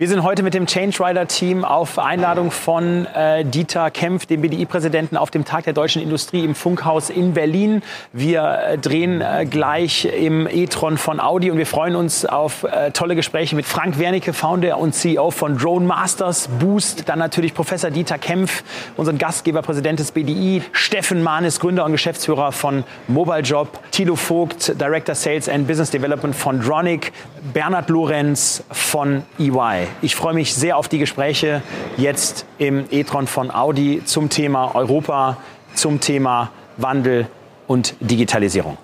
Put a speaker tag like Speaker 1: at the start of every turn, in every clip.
Speaker 1: Wir sind heute mit dem Change Rider Team auf Einladung von äh, Dieter Kempf, dem BDI-Präsidenten, auf dem Tag der deutschen Industrie im Funkhaus in Berlin. Wir äh, drehen äh, gleich im e-tron von Audi und wir freuen uns auf äh, tolle Gespräche mit Frank Wernicke, Founder und CEO von Drone Masters Boost. Dann natürlich Professor Dieter Kempf, unseren Gastgeber, Präsident des BDI. Steffen Mahnes, Gründer und Geschäftsführer von Mobile Job. Thilo Vogt, Director Sales and Business Development von Dronic. Bernhard Lorenz von EY. Ich freue mich sehr auf die Gespräche jetzt im e-tron von Audi zum Thema Europa, zum Thema Wandel und Digitalisierung.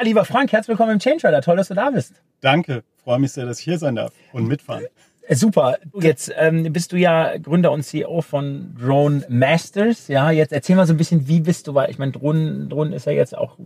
Speaker 1: Lieber Frank, herzlich willkommen im Change Rider. Toll, dass du da bist.
Speaker 2: Danke, freue mich sehr, dass ich hier sein darf und mitfahren.
Speaker 1: Äh, super. Jetzt ähm, bist du ja Gründer und CEO von Drone Masters. Ja, jetzt erzähl mal so ein bisschen, wie bist du, weil ich meine, Drohnen, Drohnen ist ja jetzt auch,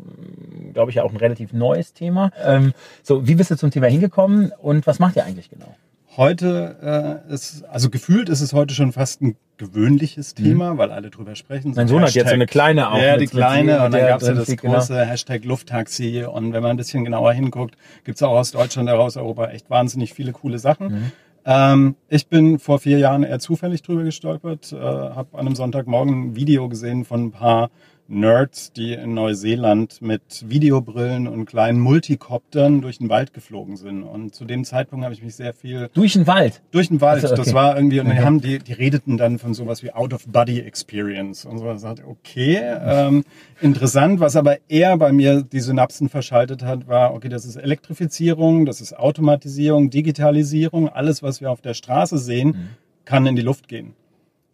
Speaker 1: glaube ich, auch ein relativ neues Thema. Ähm, so, wie bist du zum Thema hingekommen und was macht ihr eigentlich genau?
Speaker 2: Heute äh, ist, also gefühlt ist es heute schon fast ein gewöhnliches mhm. Thema, mhm. weil alle drüber sprechen.
Speaker 1: So mein Sohn Hashtag, hat jetzt so eine kleine
Speaker 2: auch. Ja, die kleine und dann gab es ja das große genau. Hashtag Lufttaxi und wenn man ein bisschen genauer hinguckt, gibt es auch aus Deutschland, aus Europa echt wahnsinnig viele coole Sachen. Mhm. Ähm, ich bin vor vier Jahren eher zufällig drüber gestolpert, äh, habe an einem Sonntagmorgen ein Video gesehen von ein paar Nerds, die in Neuseeland mit Videobrillen und kleinen Multikoptern durch den Wald geflogen sind. Und zu dem Zeitpunkt habe ich mich sehr viel...
Speaker 1: Durch den Wald?
Speaker 2: Durch den Wald. Also, okay. Das war irgendwie, und okay. die, haben, die, die redeten dann von sowas wie Out-of-Body-Experience. Und so, ich sagte, okay, ähm, interessant. Was aber eher bei mir die Synapsen verschaltet hat, war, okay, das ist Elektrifizierung, das ist Automatisierung, Digitalisierung. Alles, was wir auf der Straße sehen, mhm. kann in die Luft gehen.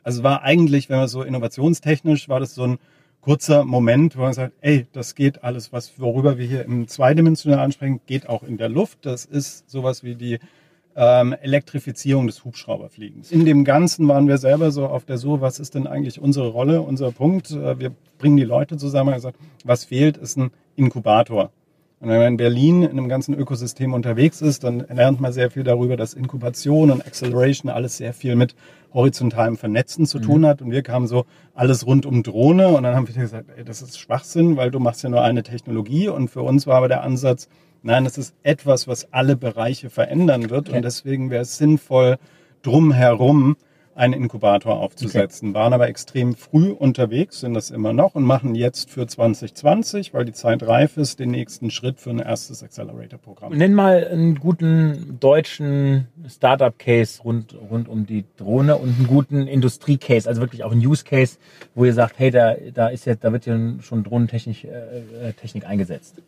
Speaker 2: Also war eigentlich, wenn man so innovationstechnisch, war das so ein kurzer Moment, wo man sagt, ey, das geht alles, was worüber wir hier im zweidimensionalen ansprechen, geht auch in der Luft. Das ist sowas wie die ähm, Elektrifizierung des Hubschrauberfliegens. In dem Ganzen waren wir selber so auf der Suche, was ist denn eigentlich unsere Rolle, unser Punkt. Äh, wir bringen die Leute zusammen und gesagt, was fehlt, ist ein Inkubator. Und wenn man in Berlin in einem ganzen Ökosystem unterwegs ist, dann lernt man sehr viel darüber, dass Inkubation und Acceleration alles sehr viel mit horizontalem Vernetzen zu tun mhm. hat. Und wir kamen so alles rund um Drohne und dann haben wir gesagt, ey, das ist Schwachsinn, weil du machst ja nur eine Technologie. Und für uns war aber der Ansatz, nein, das ist etwas, was alle Bereiche verändern wird. Okay. Und deswegen wäre es sinnvoll, drumherum einen Inkubator aufzusetzen, okay. waren aber extrem früh unterwegs, sind das immer noch und machen jetzt für 2020, weil die Zeit reif ist, den nächsten Schritt für ein erstes Accelerator-Programm.
Speaker 1: Nenn mal einen guten deutschen Startup-Case rund, rund um die Drohne und einen guten Industrie-Case, also wirklich auch ein Use-Case, wo ihr sagt, hey, da, da ist jetzt, da wird ja schon Drohnentechnik äh, äh Technik eingesetzt.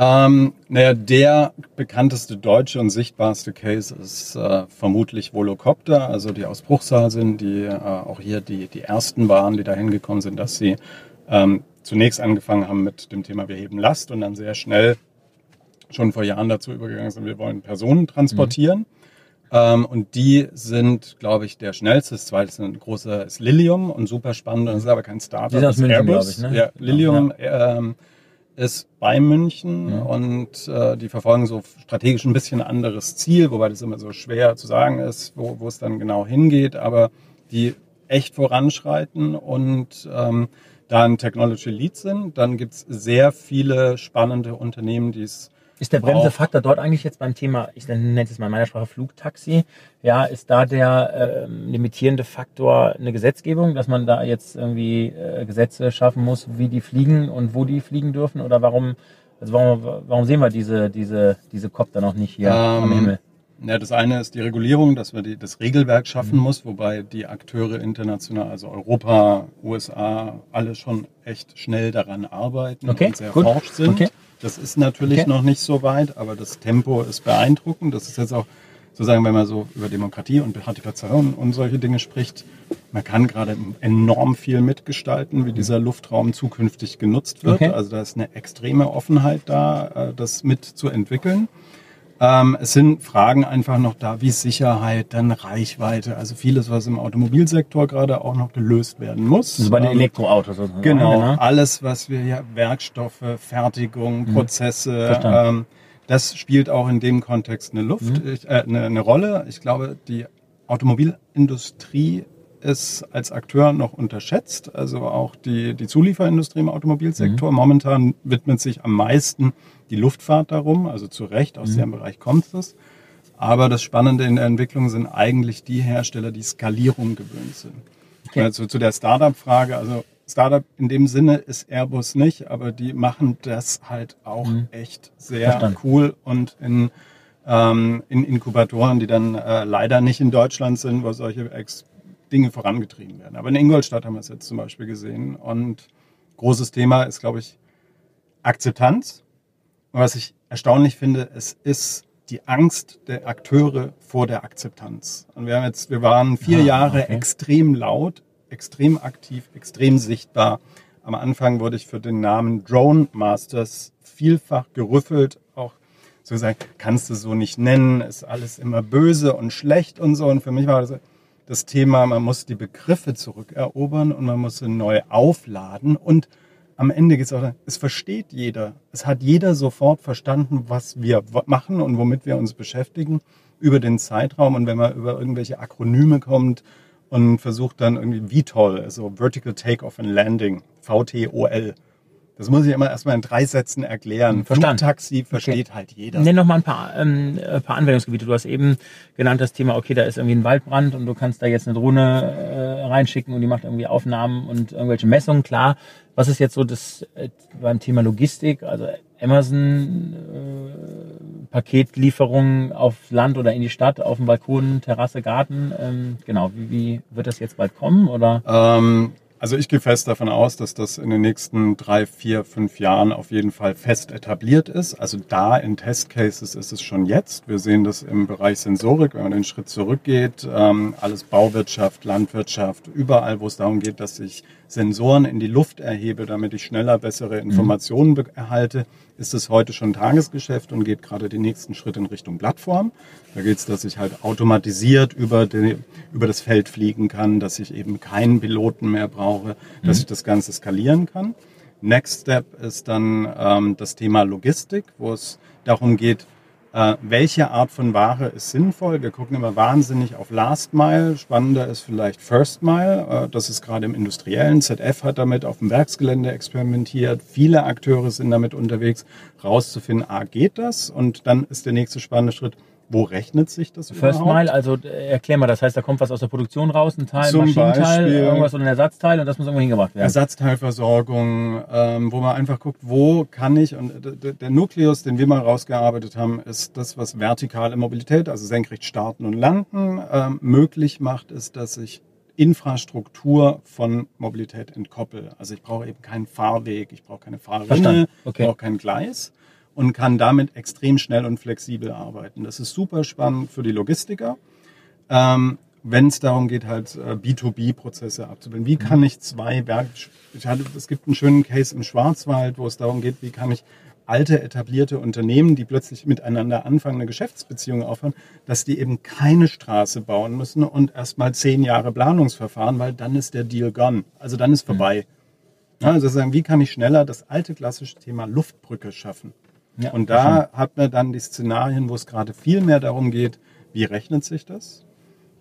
Speaker 2: Ähm, naja, der bekannteste deutsche und sichtbarste Case ist äh, vermutlich Volocopter, also die aus Bruchsal sind, die äh, auch hier die, die ersten waren, die da hingekommen sind, dass sie ähm, zunächst angefangen haben mit dem Thema wir heben Last und dann sehr schnell schon vor Jahren dazu übergegangen sind, wir wollen Personen transportieren. Mhm. Ähm, und die sind, glaube ich, der schnellste. Das zweite ist ein großer ist Lilium und super spannend. Das ist aber kein Startup. Die
Speaker 1: sind aus München, glaube ich.
Speaker 2: Ne? Ja, Lilium ja. Ähm, ist bei München ja. und äh, die verfolgen so strategisch ein bisschen anderes Ziel, wobei das immer so schwer zu sagen ist, wo, wo es dann genau hingeht, aber die echt voranschreiten und ähm, da ein Technology Lead sind. Dann gibt's sehr viele spannende Unternehmen, die es
Speaker 1: ist der Bremsefaktor dort eigentlich jetzt beim Thema, ich nenne es mal in meiner Sprache Flugtaxi, ja, ist da der äh, limitierende Faktor eine Gesetzgebung, dass man da jetzt irgendwie äh, Gesetze schaffen muss, wie die fliegen und wo die fliegen dürfen? Oder warum, also warum, warum sehen wir diese, diese, diese Copter noch nicht hier ähm, am Himmel?
Speaker 2: Ja, das eine ist die Regulierung, dass man die, das Regelwerk schaffen mhm. muss, wobei die Akteure international, also Europa, USA, alle schon echt schnell daran arbeiten
Speaker 1: okay,
Speaker 2: und sehr gut. forscht sind. Okay. Das ist natürlich okay. noch nicht so weit, aber das Tempo ist beeindruckend. Das ist jetzt auch sozusagen, wenn man so über Demokratie und Partizipation und solche Dinge spricht, man kann gerade enorm viel mitgestalten, wie dieser Luftraum zukünftig genutzt wird. Okay. Also da ist eine extreme Offenheit da, äh, das mitzuentwickeln. Ähm, es sind Fragen einfach noch da, wie Sicherheit, dann Reichweite, also vieles, was im Automobilsektor gerade auch noch gelöst werden muss.
Speaker 1: Also bei den ähm, Elektroautos.
Speaker 2: Genau, genau, alles, was wir ja, Werkstoffe, Fertigung, mhm. Prozesse, ähm, das spielt auch in dem Kontext eine Luft, mhm. äh, eine, eine Rolle. Ich glaube, die Automobilindustrie ist als Akteur noch unterschätzt. Also auch die, die Zulieferindustrie im Automobilsektor. Mhm. Momentan widmet sich am meisten die Luftfahrt darum, also zu Recht, aus mhm. dem Bereich kommt es. Aber das Spannende in der Entwicklung sind eigentlich die Hersteller, die Skalierung gewöhnt sind. Okay. Also zu der Startup-Frage, also Startup in dem Sinne ist Airbus nicht, aber die machen das halt auch mhm. echt sehr Verstanden. cool und in, ähm, in Inkubatoren, die dann äh, leider nicht in Deutschland sind, wo solche Ex Dinge vorangetrieben werden. Aber in Ingolstadt haben wir es jetzt zum Beispiel gesehen und großes Thema ist, glaube ich, Akzeptanz. Und was ich erstaunlich finde, es ist die Angst der Akteure vor der Akzeptanz. Und wir haben jetzt, wir waren vier ah, Jahre okay. extrem laut, extrem aktiv, extrem sichtbar. Am Anfang wurde ich für den Namen Drone Masters vielfach gerüffelt, auch so gesagt, kannst du so nicht nennen, ist alles immer böse und schlecht und so. Und für mich war das das Thema, man muss die Begriffe zurückerobern und man muss sie neu aufladen und am Ende geht es auch, es versteht jeder. Es hat jeder sofort verstanden, was wir machen und womit wir uns beschäftigen über den Zeitraum. Und wenn man über irgendwelche Akronyme kommt und versucht dann irgendwie VTOL, also Vertical Takeoff and Landing, VTOL, das muss ich immer erstmal in drei Sätzen erklären.
Speaker 1: Verstanden.
Speaker 2: Flugtaxi versteht okay. halt jeder.
Speaker 1: Nenn noch mal ein paar, ähm, ein paar Anwendungsgebiete. Du hast eben genannt das Thema, okay, da ist irgendwie ein Waldbrand und du kannst da jetzt eine Drohne äh, reinschicken und die macht irgendwie Aufnahmen und irgendwelche Messungen. Klar, was ist jetzt so das äh, beim Thema Logistik? Also Amazon äh, Paketlieferungen auf Land oder in die Stadt, auf dem Balkon, Terrasse, Garten. Ähm, genau, wie, wie wird das jetzt bald kommen? Oder?
Speaker 2: Ähm also ich gehe fest davon aus, dass das in den nächsten drei, vier, fünf Jahren auf jeden Fall fest etabliert ist. Also da in Testcases ist es schon jetzt. Wir sehen das im Bereich Sensorik, wenn man den Schritt zurückgeht, ähm, alles Bauwirtschaft, Landwirtschaft, überall, wo es darum geht, dass ich Sensoren in die Luft erhebe, damit ich schneller bessere mhm. Informationen mhm. erhalte, ist es heute schon Tagesgeschäft und geht gerade den nächsten Schritt in Richtung Plattform. Da geht es, dass ich halt automatisiert über, die, über das Feld fliegen kann, dass ich eben keinen Piloten mehr brauche, dass mhm. ich das Ganze skalieren kann. Next Step ist dann ähm, das Thema Logistik, wo es darum geht, äh, welche Art von Ware ist sinnvoll? Wir gucken immer wahnsinnig auf Last Mile. Spannender ist vielleicht First Mile. Äh, das ist gerade im Industriellen. ZF hat damit auf dem Werksgelände experimentiert. Viele Akteure sind damit unterwegs, rauszufinden, ah, geht das? Und dann ist der nächste spannende Schritt, wo rechnet sich das
Speaker 1: First überhaupt? Mile, also äh, erklär mal, das heißt, da kommt was aus der Produktion raus, ein Teil, Zum Maschinenteil, Beispiel irgendwas oder ein Ersatzteil und das muss irgendwo hingebracht werden.
Speaker 2: Ersatzteilversorgung, ähm, wo man einfach guckt, wo kann ich, und der Nukleus, den wir mal rausgearbeitet haben, ist das, was vertikale Mobilität, also senkrecht starten und landen, ähm, möglich macht, ist, dass ich Infrastruktur von Mobilität entkoppel. Also ich brauche eben keinen Fahrweg, ich brauche keine Fahrrinne, okay. ich brauche kein Gleis und kann damit extrem schnell und flexibel arbeiten. Das ist super spannend für die Logistiker. Ähm, wenn es darum geht, halt äh, B2B-Prozesse abzubilden. Wie kann ich zwei Werk... Es gibt einen schönen Case im Schwarzwald, wo es darum geht, wie kann ich alte, etablierte Unternehmen, die plötzlich miteinander anfangen, eine Geschäftsbeziehung aufhören, dass die eben keine Straße bauen müssen und erstmal zehn Jahre Planungsverfahren, weil dann ist der Deal gone. Also dann ist vorbei. Mhm. Ja, also sagen, wie kann ich schneller das alte klassische Thema Luftbrücke schaffen? Ja, und da hat man dann die Szenarien, wo es gerade viel mehr darum geht, wie rechnet sich das?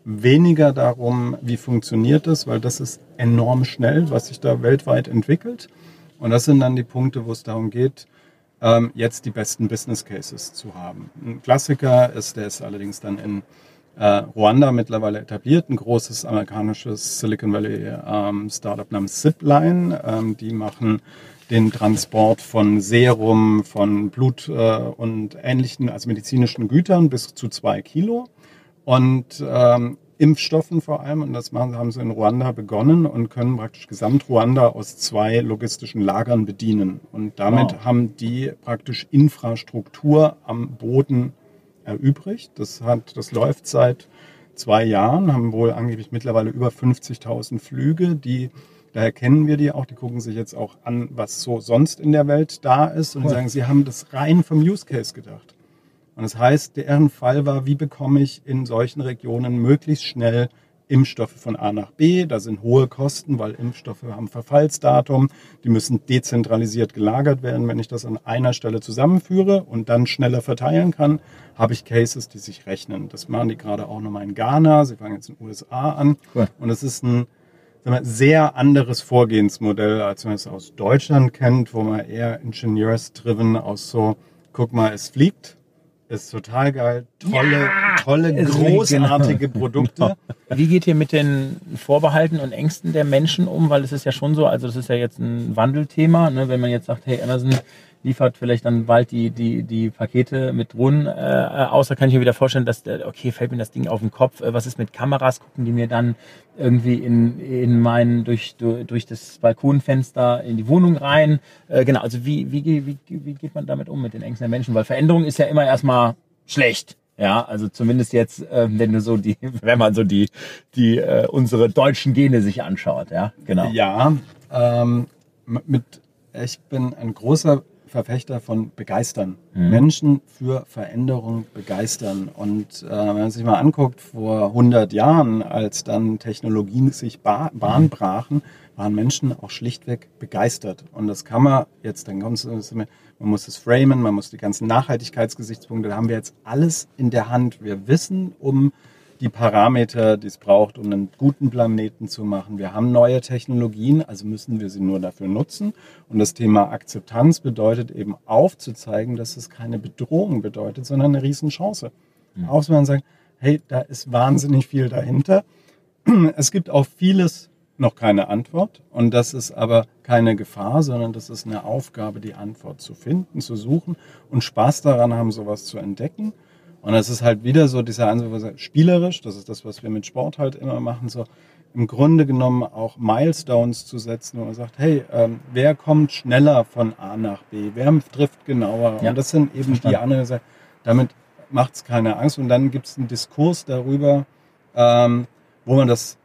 Speaker 2: Weniger darum, wie funktioniert das, weil das ist enorm schnell, was sich da weltweit entwickelt. Und das sind dann die Punkte, wo es darum geht, ähm, jetzt die besten Business Cases zu haben. Ein Klassiker ist, der ist allerdings dann in äh, Ruanda mittlerweile etabliert, ein großes amerikanisches Silicon Valley ähm, Startup namens Zipline. Ähm, die machen den Transport von Serum, von Blut äh, und ähnlichen, also medizinischen Gütern bis zu zwei Kilo. Und ähm, Impfstoffen vor allem, und das machen, haben sie in Ruanda begonnen und können praktisch Gesamt-Ruanda aus zwei logistischen Lagern bedienen. Und damit wow. haben die praktisch Infrastruktur am Boden erübrigt. Das, hat, das läuft seit zwei Jahren, haben wohl angeblich mittlerweile über 50.000 Flüge, die Daher kennen wir die auch. Die gucken sich jetzt auch an, was so sonst in der Welt da ist und cool. sagen, sie haben das rein vom Use Case gedacht. Und das heißt, deren Fall war, wie bekomme ich in solchen Regionen möglichst schnell Impfstoffe von A nach B. Da sind hohe Kosten, weil Impfstoffe haben Verfallsdatum. Die müssen dezentralisiert gelagert werden. Wenn ich das an einer Stelle zusammenführe und dann schneller verteilen kann, habe ich Cases, die sich rechnen. Das machen die gerade auch nochmal in Ghana. Sie fangen jetzt in den USA an. Cool. Und es ist ein sehr anderes Vorgehensmodell, als man es aus Deutschland kennt, wo man eher ingenieurs-driven aus so, guck mal, es fliegt, ist total geil. Tolle, ja, tolle, großartige genau. Produkte.
Speaker 1: Wie geht ihr mit den Vorbehalten und Ängsten der Menschen um? Weil es ist ja schon so, also das ist ja jetzt ein Wandelthema, ne? wenn man jetzt sagt, hey, Amazon liefert vielleicht dann bald die, die, die Pakete mit Drohnen äh, aus. Da kann ich mir wieder vorstellen, dass, der, okay, fällt mir das Ding auf den Kopf. Äh, was ist mit Kameras? Gucken die mir dann irgendwie in, in meinen, durch, durch das Balkonfenster in die Wohnung rein? Äh, genau, also wie, wie, wie, wie geht man damit um mit den Ängsten der Menschen? Weil Veränderung ist ja immer erstmal schlecht. Ja, also zumindest jetzt, äh, wenn du so die, wenn man so die, die äh, unsere deutschen Gene sich anschaut, ja, genau.
Speaker 2: Ja, ähm, mit, ich bin ein großer Verfechter von begeistern. Mhm. Menschen für Veränderung begeistern. Und äh, wenn man sich mal anguckt, vor 100 Jahren, als dann Technologien sich ba Bahn brachen, waren Menschen auch schlichtweg begeistert. Und das kann man jetzt, dann kommt es, man muss es framen, man muss die ganzen Nachhaltigkeitsgesichtspunkte, da haben wir jetzt alles in der Hand. Wir wissen um die Parameter, die es braucht, um einen guten Planeten zu machen. Wir haben neue Technologien, also müssen wir sie nur dafür nutzen. Und das Thema Akzeptanz bedeutet eben aufzuzeigen, dass es keine Bedrohung bedeutet, sondern eine Riesenchance. Mhm. Auch wenn man sagt, hey, da ist wahnsinnig viel dahinter. Es gibt auf vieles noch keine Antwort. Und das ist aber keine Gefahr, sondern das ist eine Aufgabe, die Antwort zu finden, zu suchen und Spaß daran haben, sowas zu entdecken und es ist halt wieder so dieser Ansatz, spielerisch, das ist das, was wir mit Sport halt immer machen, so im Grunde genommen auch Milestones zu setzen, wo man sagt, hey, ähm, wer kommt schneller von A nach B, wer trifft genauer. Ja. Und das sind eben Verstanden. die anderen Sachen. Damit macht es keine Angst. Und dann gibt es einen Diskurs darüber, ähm, wo man das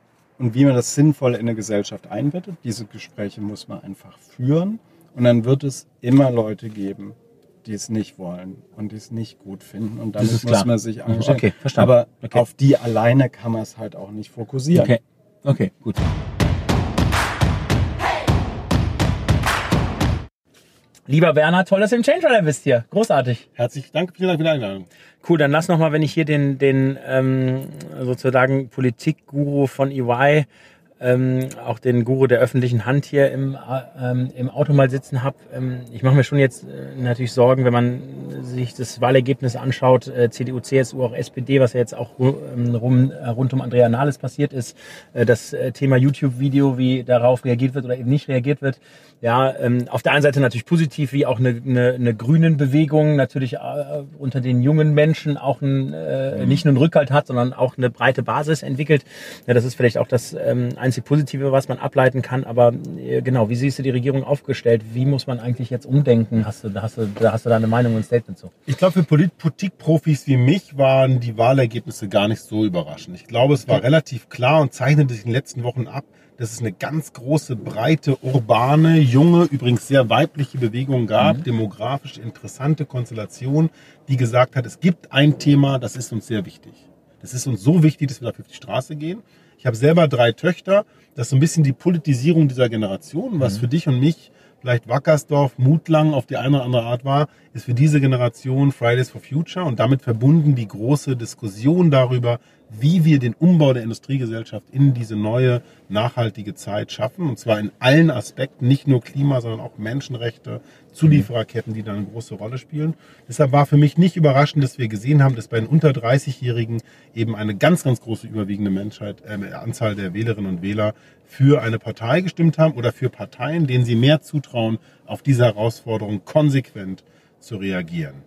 Speaker 2: und wie man das sinnvoll in eine Gesellschaft einbettet. Diese Gespräche muss man einfach führen. Und dann wird es immer Leute geben, die es nicht wollen und die es nicht gut finden. Und damit muss klar. man sich engagieren. Okay, verstanden. Aber okay. auf die alleine kann man es halt auch nicht fokussieren.
Speaker 1: Okay, okay, gut. Lieber Werner, toll, dass du im Change Runner bist hier. Großartig.
Speaker 2: Herzlich Dank, vielen Dank für die Einladung.
Speaker 1: Cool, dann lass noch mal, wenn ich hier den, den ähm, sozusagen Politikguru von EY ähm, auch den Guru der öffentlichen Hand hier im, ähm, im Auto mal sitzen habe. Ähm, ich mache mir schon jetzt äh, natürlich Sorgen, wenn man sich das Wahlergebnis anschaut, äh, CDU, CSU, auch SPD, was ja jetzt auch ähm, rum, äh, rund um Andrea Nahles passiert ist, äh, das äh, Thema YouTube-Video, wie darauf reagiert wird oder eben nicht reagiert wird. Ja, ähm, auf der einen Seite natürlich positiv, wie auch eine, eine, eine grünen Bewegung natürlich äh, unter den jungen Menschen auch ein, äh, mhm. nicht nur einen Rückhalt hat, sondern auch eine breite Basis entwickelt. Ja, das ist vielleicht auch das ähm, einzig Positive, was man ableiten kann. Aber äh, genau, wie siehst du die Regierung aufgestellt? Wie muss man eigentlich jetzt umdenken? Hast du, hast du, hast du da eine Meinung und ein Statement zu?
Speaker 3: Ich glaube, für Politikprofis wie mich waren die Wahlergebnisse gar nicht so überraschend. Ich glaube, es war relativ klar und zeichnete sich in den letzten Wochen ab, dass es eine ganz große, breite, urbane, junge, übrigens sehr weibliche Bewegung gab, mhm. demografisch interessante Konstellation, die gesagt hat, es gibt ein Thema, das ist uns sehr wichtig. Das ist uns so wichtig, dass wir dafür auf die Straße gehen. Ich habe selber drei Töchter. Das ist so ein bisschen die Politisierung dieser Generation, was mhm. für dich und mich vielleicht Wackersdorf, Mutlang auf die eine oder andere Art war, ist für diese Generation Fridays for Future und damit verbunden die große Diskussion darüber, wie wir den Umbau der Industriegesellschaft in diese neue nachhaltige Zeit schaffen. Und zwar in allen Aspekten, nicht nur Klima, sondern auch Menschenrechte, Zuliefererketten, die da eine große Rolle spielen. Deshalb war für mich nicht überraschend, dass wir gesehen haben, dass bei den unter 30-Jährigen eben eine ganz, ganz große überwiegende Menschheit, äh, Anzahl der Wählerinnen und Wähler für eine Partei gestimmt haben oder für Parteien, denen sie mehr zutrauen, auf diese Herausforderung konsequent zu reagieren.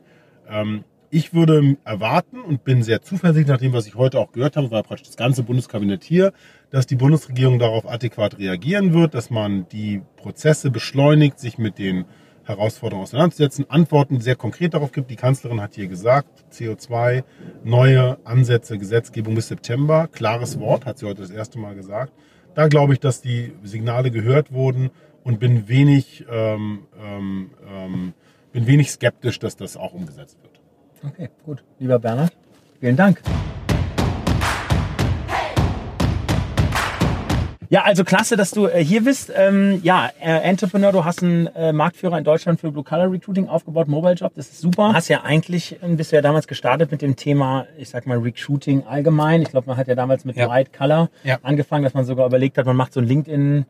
Speaker 3: Ähm, ich würde erwarten und bin sehr zuversichtlich nach dem, was ich heute auch gehört habe, war praktisch das ganze Bundeskabinett hier, dass die Bundesregierung darauf adäquat reagieren wird, dass man die Prozesse beschleunigt, sich mit den Herausforderungen auseinanderzusetzen, Antworten sehr konkret darauf gibt. Die Kanzlerin hat hier gesagt, CO2, neue Ansätze, Gesetzgebung bis September, klares Wort, hat sie heute das erste Mal gesagt. Da glaube ich, dass die Signale gehört wurden und bin wenig, ähm, ähm, ähm bin wenig skeptisch, dass das auch umgesetzt wird.
Speaker 1: Okay, gut. Lieber Bernhard, vielen Dank. Ja, also klasse, dass du äh, hier bist. Ähm, ja, äh, Entrepreneur, du hast einen äh, Marktführer in Deutschland für Blue Color Recruiting aufgebaut, Mobile Job, das ist super. Hast ja eigentlich, äh, bist du ja damals gestartet mit dem Thema, ich sag mal, Recruiting allgemein. Ich glaube, man hat ja damals mit
Speaker 4: Ja.
Speaker 1: White Color
Speaker 4: Ja.
Speaker 1: angefangen, dass man sogar überlegt hat, man macht so ein LinkedIn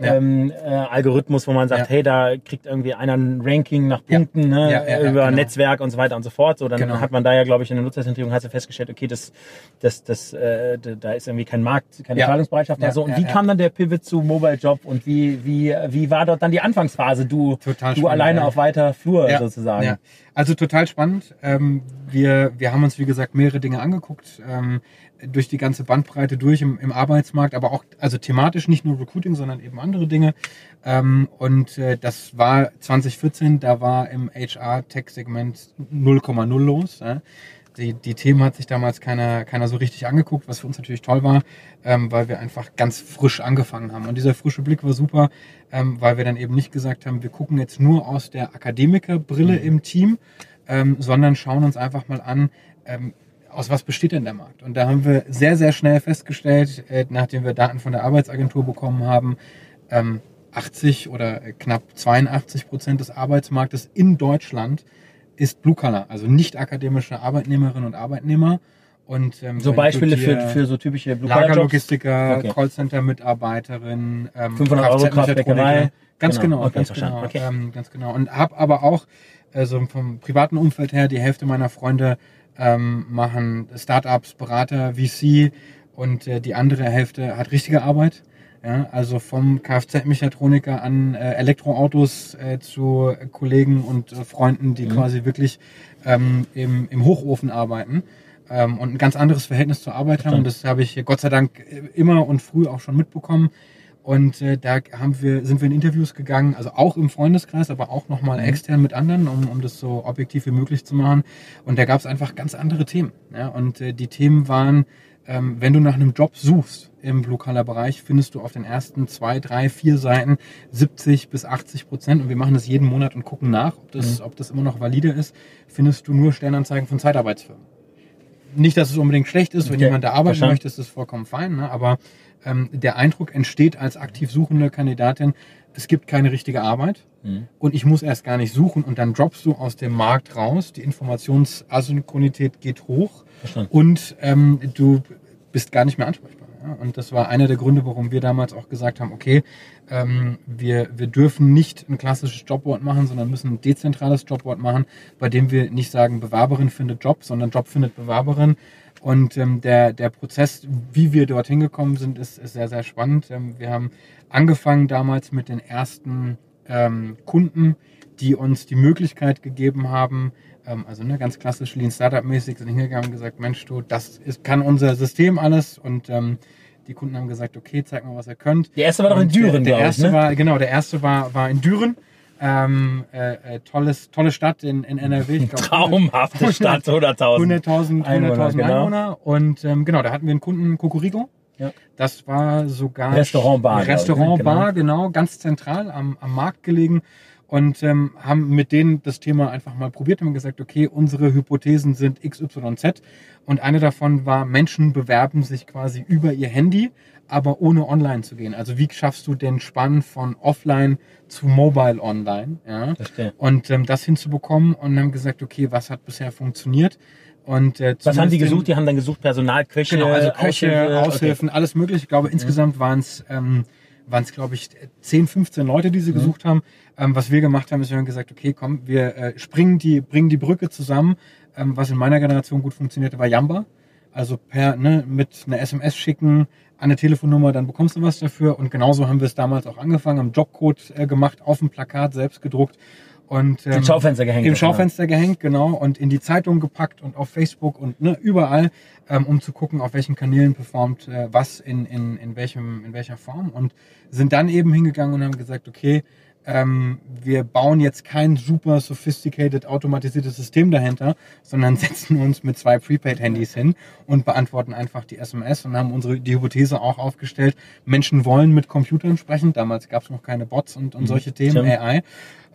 Speaker 4: Ja.
Speaker 1: ähm, äh, Algorithmus, wo man sagt,
Speaker 4: Ja.
Speaker 1: hey, da kriegt irgendwie einer ein Ranking nach. Punkten ne, über
Speaker 4: genau.
Speaker 1: Netzwerk und so weiter und so fort. So, dann
Speaker 4: Genau.
Speaker 1: hat man da ja, glaube ich, in der Nutzerzentrierung hast du festgestellt, okay, das, das, das, äh, da- ist irgendwie kein Markt, keine. Zahlungsbereitschaft so. Und wie kam dann der Pivot zu Mobile Job und wie, wie, wie war dort dann die Anfangsphase? Du,
Speaker 4: Total
Speaker 1: du
Speaker 4: spannend,
Speaker 1: alleine auf weiter Flur sozusagen.
Speaker 4: Also total spannend. Ähm, wir, wir haben uns, wie gesagt, mehrere Dinge angeguckt, ähm, durch die ganze Bandbreite durch im, im Arbeitsmarkt, aber auch also thematisch nicht nur Recruiting, sondern eben andere Dinge. Ähm, und äh, das war 2014, da war im HR-Tech-Segment 0,0 los. Ja. Die, die Themen hat sich damals keiner, keiner so richtig angeguckt, was für uns natürlich toll war, ähm, weil wir einfach ganz frisch angefangen haben. Und dieser frische Blick war super, ähm, weil wir dann eben nicht gesagt haben, wir gucken jetzt nur aus der Akademikerbrille im Team, ähm, sondern schauen uns einfach mal an, ähm, aus was besteht denn der Markt? Und da haben wir sehr, sehr schnell festgestellt, äh, nachdem wir Daten von der Arbeitsagentur bekommen haben, ähm, 80 oder äh, knapp 82 Prozent des Arbeitsmarktes in Deutschland ist Blue Collar, also nicht akademische Arbeitnehmerinnen und Arbeitnehmer. Und, ähm,
Speaker 1: So Beispiele für, für so typische Blue.
Speaker 4: Lagerlogistiker,
Speaker 1: Okay.
Speaker 4: Callcenter-Mitarbeiterin, ähm,
Speaker 1: 500 Euro. Kraftbäckerei.
Speaker 4: Ganz
Speaker 1: Genau,
Speaker 4: genau,
Speaker 1: okay,
Speaker 4: ganz genau,
Speaker 1: Okay.
Speaker 4: ähm, ganz genau. Und habe aber auch also vom privaten Umfeld her die Hälfte meiner Freunde ähm, machen Startups, Berater, VC und äh, die andere Hälfte hat richtige Arbeit. Ja, also vom Kfz-Mechatroniker an äh, Elektroautos äh, zu Kollegen und äh, Freunden, die quasi wirklich ähm, im, im Hochofen arbeiten ähm, und ein ganz anderes Verhältnis zur Arbeit haben. Und das habe ich Gott sei Dank äh, immer und früh auch schon mitbekommen. Und äh, da haben wir, sind wir in Interviews gegangen, also auch im Freundeskreis, aber auch nochmal extern mit anderen, um, um das so objektiv wie möglich zu machen. Und da gab es einfach ganz andere Themen. Ja? Und äh, die Themen waren, ähm, wenn du nach einem Job suchst im Blue-Color-Bereich, findest du auf den ersten zwei, drei, vier Seiten 70 bis 80 Prozent, und wir machen das jeden Monat und gucken nach, ob das, ob das immer noch valide ist, findest du nur Stellenanzeigen von Zeitarbeitsfirmen. Nicht, dass es unbedingt schlecht ist, wenn
Speaker 1: Okay,
Speaker 4: jemand da arbeiten möchte, ist das vollkommen fein, ne? aber ähm, der Eindruck entsteht als aktiv suchende Kandidatin, es gibt keine richtige Arbeit
Speaker 1: Mhm.
Speaker 4: und ich muss erst gar nicht suchen und dann droppst du aus dem Markt raus, die Informationsasynchronität geht hoch
Speaker 1: Verstanden.
Speaker 4: und ähm, du bist gar nicht mehr ansprechbar. Und das war einer der Gründe, warum wir damals auch gesagt haben, okay, ähm, wir, wir dürfen nicht ein klassisches Jobboard machen, sondern müssen ein dezentrales Jobboard machen, bei dem wir nicht sagen, Bewerberin findet Job, sondern Job findet Bewerberin. Und ähm, der, der Prozess, wie wir dorthin gekommen sind, ist, ist sehr, sehr spannend. Ähm, wir haben angefangen damals mit den ersten ähm, Kunden, die uns die Möglichkeit gegeben haben, also ne, ganz klassisch Lean Startup mäßig, sind hingegangen und gesagt, Mensch, du, das ist, kann unser System alles und ähm, die Kunden haben gesagt, okay, zeig mal, was ihr könnt.
Speaker 1: Der erste war doch in
Speaker 4: der-
Speaker 1: Düren,
Speaker 4: der
Speaker 1: ich,
Speaker 4: erste
Speaker 1: ne?
Speaker 4: war, genau, der erste war, war in Düren. Ähm, äh, äh, tolles, tolle Stadt in, in NRW. Ich glaub,
Speaker 1: Traumhafte Stadt, 100.000.
Speaker 4: 100.000
Speaker 1: Einwohner,
Speaker 4: 100.000
Speaker 1: genau.
Speaker 4: Einwohner. Und ähm, genau, da hatten wir einen Kunden, Cocorico.
Speaker 1: Ja.
Speaker 4: Das war sogar
Speaker 1: Restaurant, Bar,
Speaker 4: Restaurant,
Speaker 1: glaube ich, ne?
Speaker 4: Bar, genau, ganz zentral am, am Markt gelegen. Und ähm, haben mit denen das Thema einfach mal probiert und haben gesagt, okay, unsere Hypothesen sind XYZ. Und eine davon war, Menschen bewerben sich quasi über ihr Handy, aber ohne online zu gehen. Also wie schaffst du den Spann von offline zu mobile online? Ja?
Speaker 1: Verstehe.
Speaker 4: Und ähm, das hinzubekommen und haben gesagt, okay, was hat bisher funktioniert? Und, äh,
Speaker 1: Was haben die gesucht? Die haben dann gesucht Personal, Köche,
Speaker 4: Genau, also Köche,
Speaker 1: Aushilfe,
Speaker 4: Aushilfen, alles mögliche. Ich glaube, insgesamt waren es, ähm, waren es, glaube ich, 10, 15 Leute, die sie gesucht haben. Ähm, was wir gemacht haben, ist, wir haben gesagt, okay, komm, wir äh, springen die, bringen die Brücke zusammen. Ähm, was in meiner Generation gut funktionierte, war Yamba. Also per, ne, mit einer SMS schicken, an eine Telefonnummer, dann bekommst du was dafür. Und genauso haben wir es damals auch angefangen, haben Jobcode äh, gemacht, auf dem Plakat selbst gedruckt. Und, ähm,
Speaker 1: Im Schaufenster gehängt.
Speaker 4: Im
Speaker 1: war.
Speaker 4: Schaufenster gehängt, genau, und in die Zeitung gepackt und auf Facebook und ne, überall, ähm, um zu gucken, auf welchen Kanälen performt äh, was in, in, in, welchem, in welcher Form. Und sind dann eben hingegangen und haben gesagt, okay, ähm, wir bauen jetzt kein super sophisticated automatisiertes System dahinter, sondern setzen uns mit zwei Prepaid-Handys hin und beantworten einfach die SMS und haben unsere die Hypothese auch aufgestellt, Menschen wollen mit Computern sprechen. Damals gab es noch keine Bots und, und mhm. solche Themen, Stimmt. AI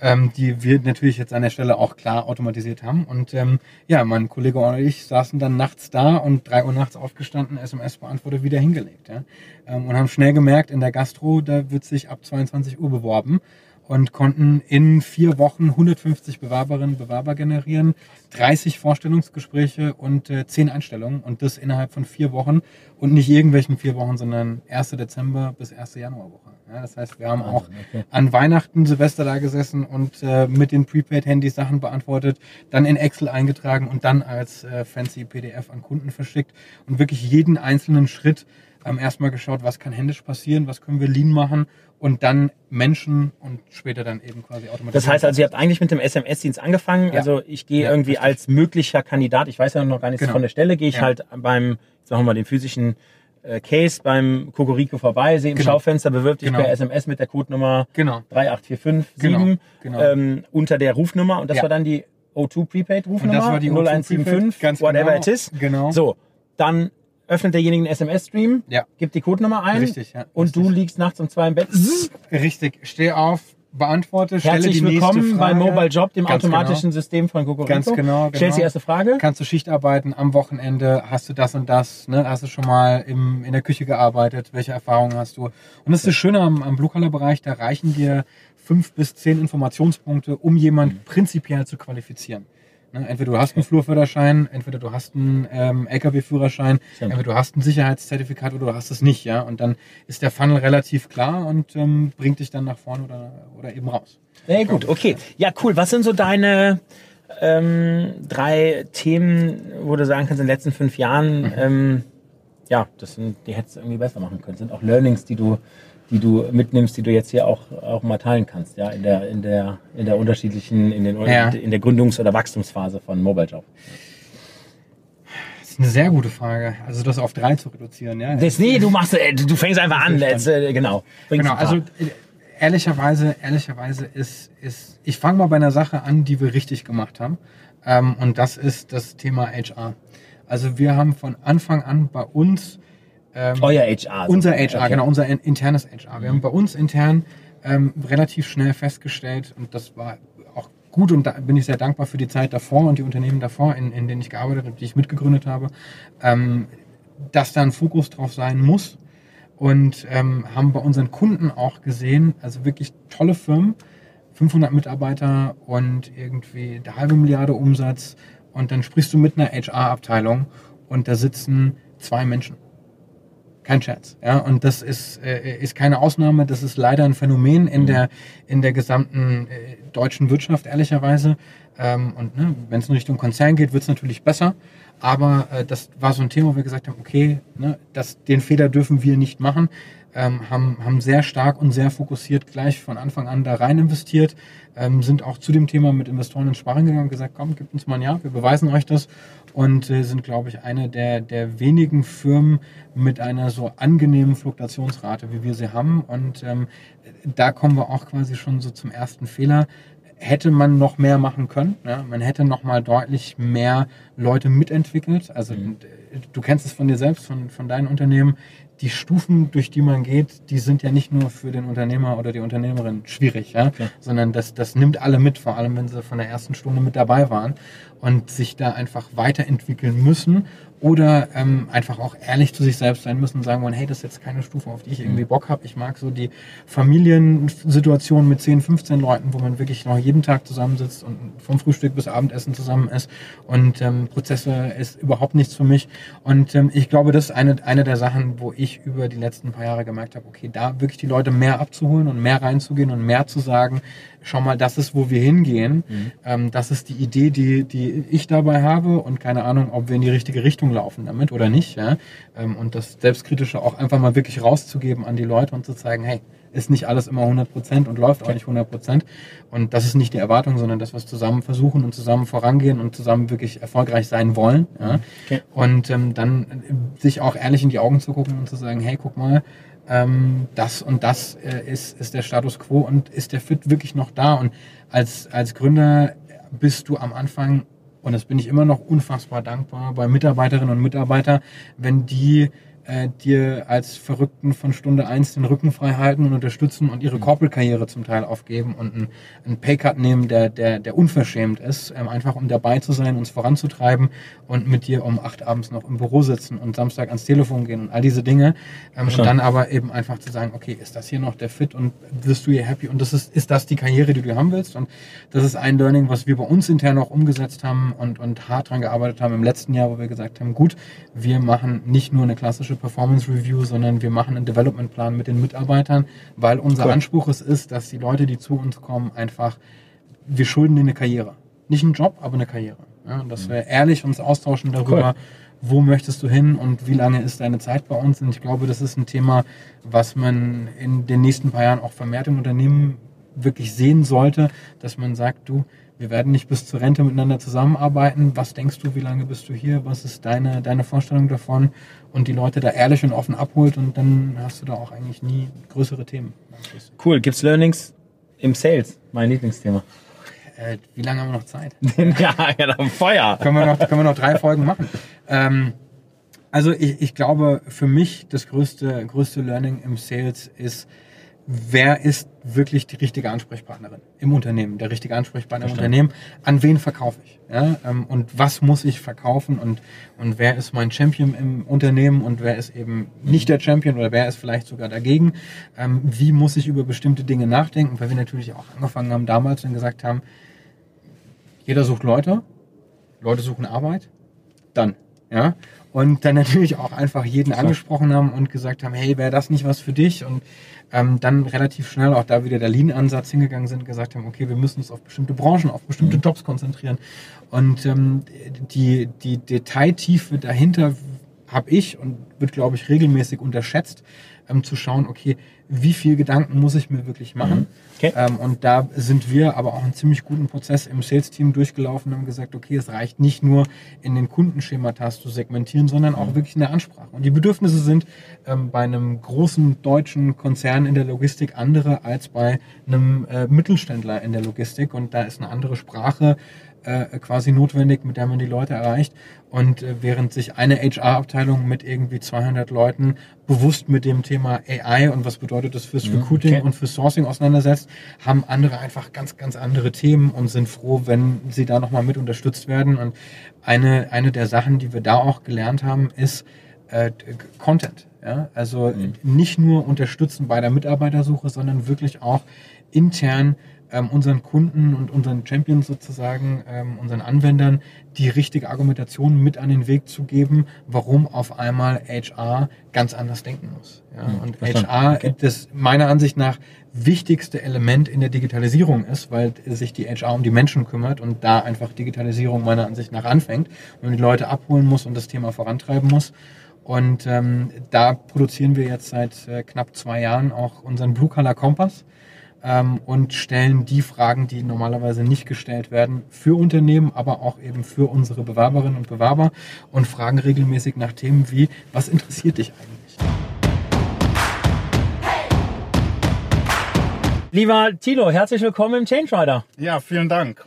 Speaker 4: ähm, die wir natürlich jetzt an der Stelle auch klar automatisiert haben. Und ähm, ja, mein Kollege und ich saßen dann nachts da und drei Uhr nachts aufgestanden, SMS beantwortet, wieder hingelegt. Ja? Ähm, und haben schnell gemerkt, in der Gastro, da wird sich ab 22 Uhr beworben und konnten in vier Wochen 150 Bewerberinnen und Bewerber generieren, 30 Vorstellungsgespräche und äh, 10 Einstellungen und das innerhalb von vier Wochen und nicht irgendwelchen vier Wochen, sondern 1. Dezember bis 1. Januarwoche. Ja, das heißt, wir haben auch okay. an Weihnachten, Silvester da gesessen und äh, mit den Prepaid-Handys Sachen beantwortet, dann in Excel eingetragen und dann als äh, fancy PDF an Kunden verschickt und wirklich jeden einzelnen Schritt ähm, erstmal geschaut, was kann händisch passieren, was können wir lean machen und dann Menschen und später dann eben quasi automatisch.
Speaker 1: Das heißt also, ihr habt eigentlich mit dem SMS-Dienst angefangen. Ja. Also ich gehe ja, irgendwie richtig. als möglicher Kandidat, ich weiß ja noch gar nichts genau. von der Stelle, gehe ich ja. halt beim, sagen wir mal, den physischen äh, Case beim Kokoriko vorbei, sehe im genau. Schaufenster, bewirbt dich genau. per SMS mit der Codenummer genau. 38457 genau. genau. ähm, unter der Rufnummer und das war dann die O2 Prepaid Rufnummer, das war die 0175, Prepaid, whatever genau. it is. Genau. So, dann öffnet derjenige einen SMS-Stream, ja. gibt die Codenummer ein Richtig, ja. und Richtig. du liegst nachts um zwei im Bett.
Speaker 4: Richtig, steh auf, beantworte, stelle
Speaker 1: Herzlich
Speaker 4: die
Speaker 1: willkommen nächste Frage. bei Mobile Job, dem Ganz automatischen genau. System von Google.
Speaker 4: Ganz genau, genau.
Speaker 1: Stellst die erste Frage.
Speaker 4: Kannst du Schicht arbeiten am Wochenende? Hast du das und das? Ne? Hast du schon mal im, in der Küche gearbeitet? Welche Erfahrungen hast du? Und das ist das Schöne am, am Blue-Collar-Bereich, da reichen dir fünf bis zehn Informationspunkte, um jemand prinzipiell zu qualifizieren. Ne? Entweder du hast einen Flurförderschein, entweder du hast einen ähm, LKW-Führerschein, entweder du hast ein Sicherheitszertifikat oder du hast es nicht, ja. Und dann ist der Funnel relativ klar und ähm, bringt dich dann nach vorne oder, oder eben raus.
Speaker 1: Ja, gut, okay. Ja, cool. Was sind so deine ähm, drei Themen, wo du sagen kannst, in den letzten fünf Jahren, mhm. ähm, ja, das sind, die hättest du irgendwie besser machen können. Das sind auch Learnings, die du die du mitnimmst, die du jetzt hier auch, auch mal teilen kannst, ja, in der, in der, in der unterschiedlichen, in, den, ja. in der Gründungs- oder Wachstumsphase von Mobile Job?
Speaker 4: Das ist eine sehr gute Frage. Also das auf drei zu reduzieren, ja.
Speaker 1: Das, nee, du machst, äh, du fängst einfach an. Jetzt, äh, genau.
Speaker 4: Genau, also äh, ehrlicherweise, ehrlicherweise ist, ist, ich fange mal bei einer Sache an, die wir richtig gemacht haben. Ähm, und das ist das Thema HR. Also wir haben von Anfang an bei uns
Speaker 1: ähm, Euer HR.
Speaker 4: Unser HR, okay. genau, unser internes HR. Wir haben bei uns intern ähm, relativ schnell festgestellt, und das war auch gut und da bin ich sehr dankbar für die Zeit davor und die Unternehmen davor, in, in denen ich gearbeitet habe, die ich mitgegründet habe, ähm, dass da ein Fokus drauf sein muss. Und ähm, haben bei unseren Kunden auch gesehen, also wirklich tolle Firmen, 500 Mitarbeiter und irgendwie eine halbe Milliarde Umsatz. Und dann sprichst du mit einer HR-Abteilung und da sitzen zwei Menschen. Kein Scherz. Ja, und das ist, äh, ist keine Ausnahme. Das ist leider ein Phänomen in mhm. der, in der gesamten äh, deutschen Wirtschaft, ehrlicherweise. Ähm, und ne, wenn es in Richtung Konzern geht, wird es natürlich besser. Aber äh, das war so ein Thema, wo wir gesagt haben, okay, ne, das, den Fehler dürfen wir nicht machen. Ähm, haben, haben sehr stark und sehr fokussiert gleich von Anfang an da rein investiert, ähm, sind auch zu dem Thema mit Investoren ins Sparring gegangen und gesagt, komm, gebt uns mal ein Jahr, wir beweisen euch das und äh, sind, glaube ich, eine der, der wenigen Firmen mit einer so angenehmen Fluktuationsrate, wie wir sie haben. Und ähm, da kommen wir auch quasi schon so zum ersten Fehler. Hätte man noch mehr machen können. Ja? Man hätte noch mal deutlich mehr Leute mitentwickelt. Also mhm. du kennst es von dir selbst, von, von deinen Unternehmen die Stufen, durch die man geht, die sind ja nicht nur für den Unternehmer oder die Unternehmerin schwierig, ja? Okay. sondern das, das nimmt alle mit, vor allem wenn sie von der ersten Stunde mit dabei waren und sich da einfach weiterentwickeln müssen oder ähm, einfach auch ehrlich zu sich selbst sein müssen und sagen wollen, hey, das ist jetzt keine Stufe, auf die ich irgendwie mhm. Bock habe. Ich mag so die Familiensituation mit 10, 15 Leuten, wo man wirklich noch jeden Tag zusammensitzt und vom Frühstück bis Abendessen zusammen ist und ähm, Prozesse ist überhaupt nichts für mich. Und ähm, ich glaube, das ist eine, eine der Sachen, wo ich über die letzten paar Jahre gemerkt habe, okay, da wirklich die Leute mehr abzuholen und mehr reinzugehen und mehr zu sagen, schau mal, das ist, wo wir hingehen. Mhm. Ähm, das ist die Idee, die, die ich dabei habe und keine Ahnung, ob wir in die richtige Richtung Richtung laufen damit oder nicht. Ja? Ähm, und das Selbstkritische auch einfach mal wirklich rauszugeben an die Leute und zu zeigen, hey, ist nicht alles immer 100 Prozent und läuft auch nicht 100 Prozent. Und das ist nicht die Erwartung, sondern dass wir es zusammen versuchen und zusammen vorangehen und zusammen wirklich erfolgreich sein wollen. Ja? Okay. Und ähm, dann sich auch ehrlich in die Augen zu gucken und zu sagen, hey, guck mal, ähm, das und das äh, ist, ist der Status quo und ist der Fit wirklich noch da? Und als, als Gründer bist du am Anfang und das bin ich immer noch unfassbar dankbar bei Mitarbeiterinnen und Mitarbeitern, wenn die äh, dir als Verrückten von Stunde eins den Rücken frei halten und unterstützen und ihre. Corporate-Karriere zum Teil aufgeben und einen, einen Paycut nehmen, der, der, der unverschämt ist, ähm, einfach um dabei zu sein, uns voranzutreiben und mit dir um acht abends noch im Büro sitzen und Samstag ans Telefon gehen und all diese Dinge. Ähm, und dann aber eben einfach zu sagen, okay, ist das hier noch der Fit und wirst du hier happy und das ist, ist das die Karriere, die du haben willst? Und das ist ein Learning, was wir bei uns intern auch umgesetzt haben und, und hart dran gearbeitet haben im letzten Jahr, wo wir gesagt haben, gut, wir machen nicht nur eine klassische klassische Performance Review, sondern wir machen einen Development Plan mit den Mitarbeitern, weil unser cool. Anspruch es ist, dass die Leute, die zu uns kommen, einfach, wir schulden denen eine Karriere. Nicht einen Job, aber eine Karriere. Ja, dass mhm. wir ehrlich uns austauschen darüber, cool. wo möchtest du hin und wie lange ist deine Zeit bei uns. Und ich glaube, das ist ein Thema, was man in den nächsten paar Jahren auch vermehrt im Unternehmen wirklich sehen sollte, dass man sagt, du, wir werden nicht bis zur Rente miteinander zusammenarbeiten. Was denkst du, wie lange bist du hier? Was ist deine, deine Vorstellung davon? Und die Leute da ehrlich und offen abholt und dann hast du da auch eigentlich nie größere Themen.
Speaker 1: Cool. Gibt's Learnings im Sales? Mein Lieblingsthema.
Speaker 4: Äh, wie lange haben wir noch Zeit?
Speaker 1: ja, genau, Feuer.
Speaker 4: können, wir noch, können wir noch drei Folgen machen. Ähm, also ich, ich glaube, für mich das größte, größte Learning im Sales ist, wer ist wirklich die richtige Ansprechpartnerin im Unternehmen, der richtige Ansprechpartner Verstanden. im Unternehmen, an wen verkaufe ich? Ja? Ähm, und was muss ich verkaufen? Und, und wer ist mein Champion im Unternehmen? Und wer ist eben nicht der Champion? Oder wer ist vielleicht sogar dagegen, ähm, wie muss ich über bestimmte Dinge nachdenken, weil wir natürlich auch angefangen haben damals und gesagt haben, jeder sucht Leute, Leute suchen Arbeit, dann, ja, und dann natürlich auch einfach jeden angesprochen haben und gesagt haben, hey, wäre das nicht was für dich und ähm, dann relativ schnell auch da wieder der Lean-Ansatz hingegangen sind, gesagt haben, okay, wir müssen uns auf bestimmte Branchen, auf bestimmte mhm. Jobs konzentrieren. Und ähm, die, die Detailtiefe dahinter habe ich und wird, glaube ich, regelmäßig unterschätzt, ähm, zu schauen, okay, wie viel Gedanken muss ich mir wirklich machen? Mhm. Okay. Ähm, und da sind wir aber auch einen ziemlich guten Prozess im Sales-Team durchgelaufen und haben gesagt, okay, es reicht nicht nur in den Kundenschematas zu segmentieren, sondern auch mhm. wirklich in der Ansprache. Und die Bedürfnisse sind ähm, bei einem großen deutschen Konzern in der Logistik andere als bei einem äh, Mittelständler in der Logistik. Und da ist eine andere Sprache äh, quasi notwendig, mit der man die Leute erreicht. Und äh, während sich eine HR-Abteilung mit irgendwie 200 Leuten bewusst mit dem Thema AI und was bedeutet das fürs mhm, Recruiting okay. und fürs Sourcing auseinandersetzt, haben andere einfach ganz, ganz andere Themen und sind froh, wenn sie da nochmal mit unterstützt werden. Und eine, eine der Sachen, die wir da auch gelernt haben, ist äh, Content. Ja? Also mhm. nicht nur unterstützen bei der Mitarbeitersuche, sondern wirklich auch intern ähm, unseren Kunden und unseren Champions sozusagen, ähm, unseren Anwendern, die richtige Argumentation mit an den Weg zu geben, warum auf einmal HR ganz anders denken muss. Ja? Mhm, und verstanden. HR okay. das meiner Ansicht nach wichtigste Element in der Digitalisierung ist, weil sich die HR um die Menschen kümmert und da einfach Digitalisierung meiner Ansicht nach anfängt und die Leute abholen muss und das Thema vorantreiben muss. Und ähm, da produzieren wir jetzt seit äh, knapp zwei Jahren auch unseren Blue Color Kompass ähm, und stellen die Fragen, die normalerweise nicht gestellt werden, für Unternehmen, aber auch eben für unsere Bewerberinnen und Bewerber und fragen regelmäßig nach Themen wie, was interessiert dich eigentlich?
Speaker 1: Lieber Tilo, herzlich willkommen im Change Rider.
Speaker 2: Ja, vielen Dank.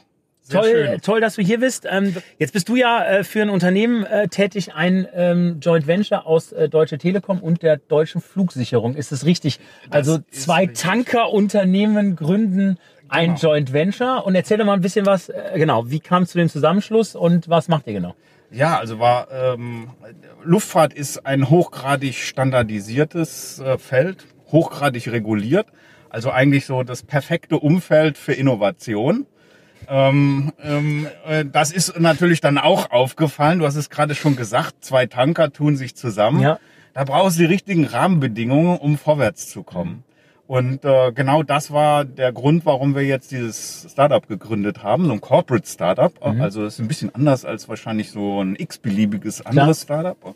Speaker 1: Sehr toll, schön. toll, dass du hier bist. Ähm, jetzt bist du ja äh, für ein Unternehmen äh, tätig, ein ähm, Joint Venture aus äh, Deutsche Telekom und der Deutschen Flugsicherung. Ist das richtig? Das also zwei Tankerunternehmen gründen ein genau. Joint Venture. Und erzähl doch mal ein bisschen was, genau, wie kam es zu dem Zusammenschluss und was macht ihr genau?
Speaker 2: Ja, also war ähm, Luftfahrt ist ein hochgradig standardisiertes äh, Feld, hochgradig reguliert. Also eigentlich so das perfekte Umfeld für Innovation. Ähm, ähm, äh, das ist natürlich dann auch aufgefallen. Du hast es gerade schon gesagt, zwei Tanker tun sich zusammen. Ja. Da brauchst du die richtigen Rahmenbedingungen, um vorwärts zu kommen.
Speaker 5: Und äh, genau das war der Grund, warum wir jetzt dieses Startup gegründet haben, so ein Corporate Startup.
Speaker 1: Mhm.
Speaker 5: Also es ist ein bisschen anders als wahrscheinlich so ein x-beliebiges anderes Startup.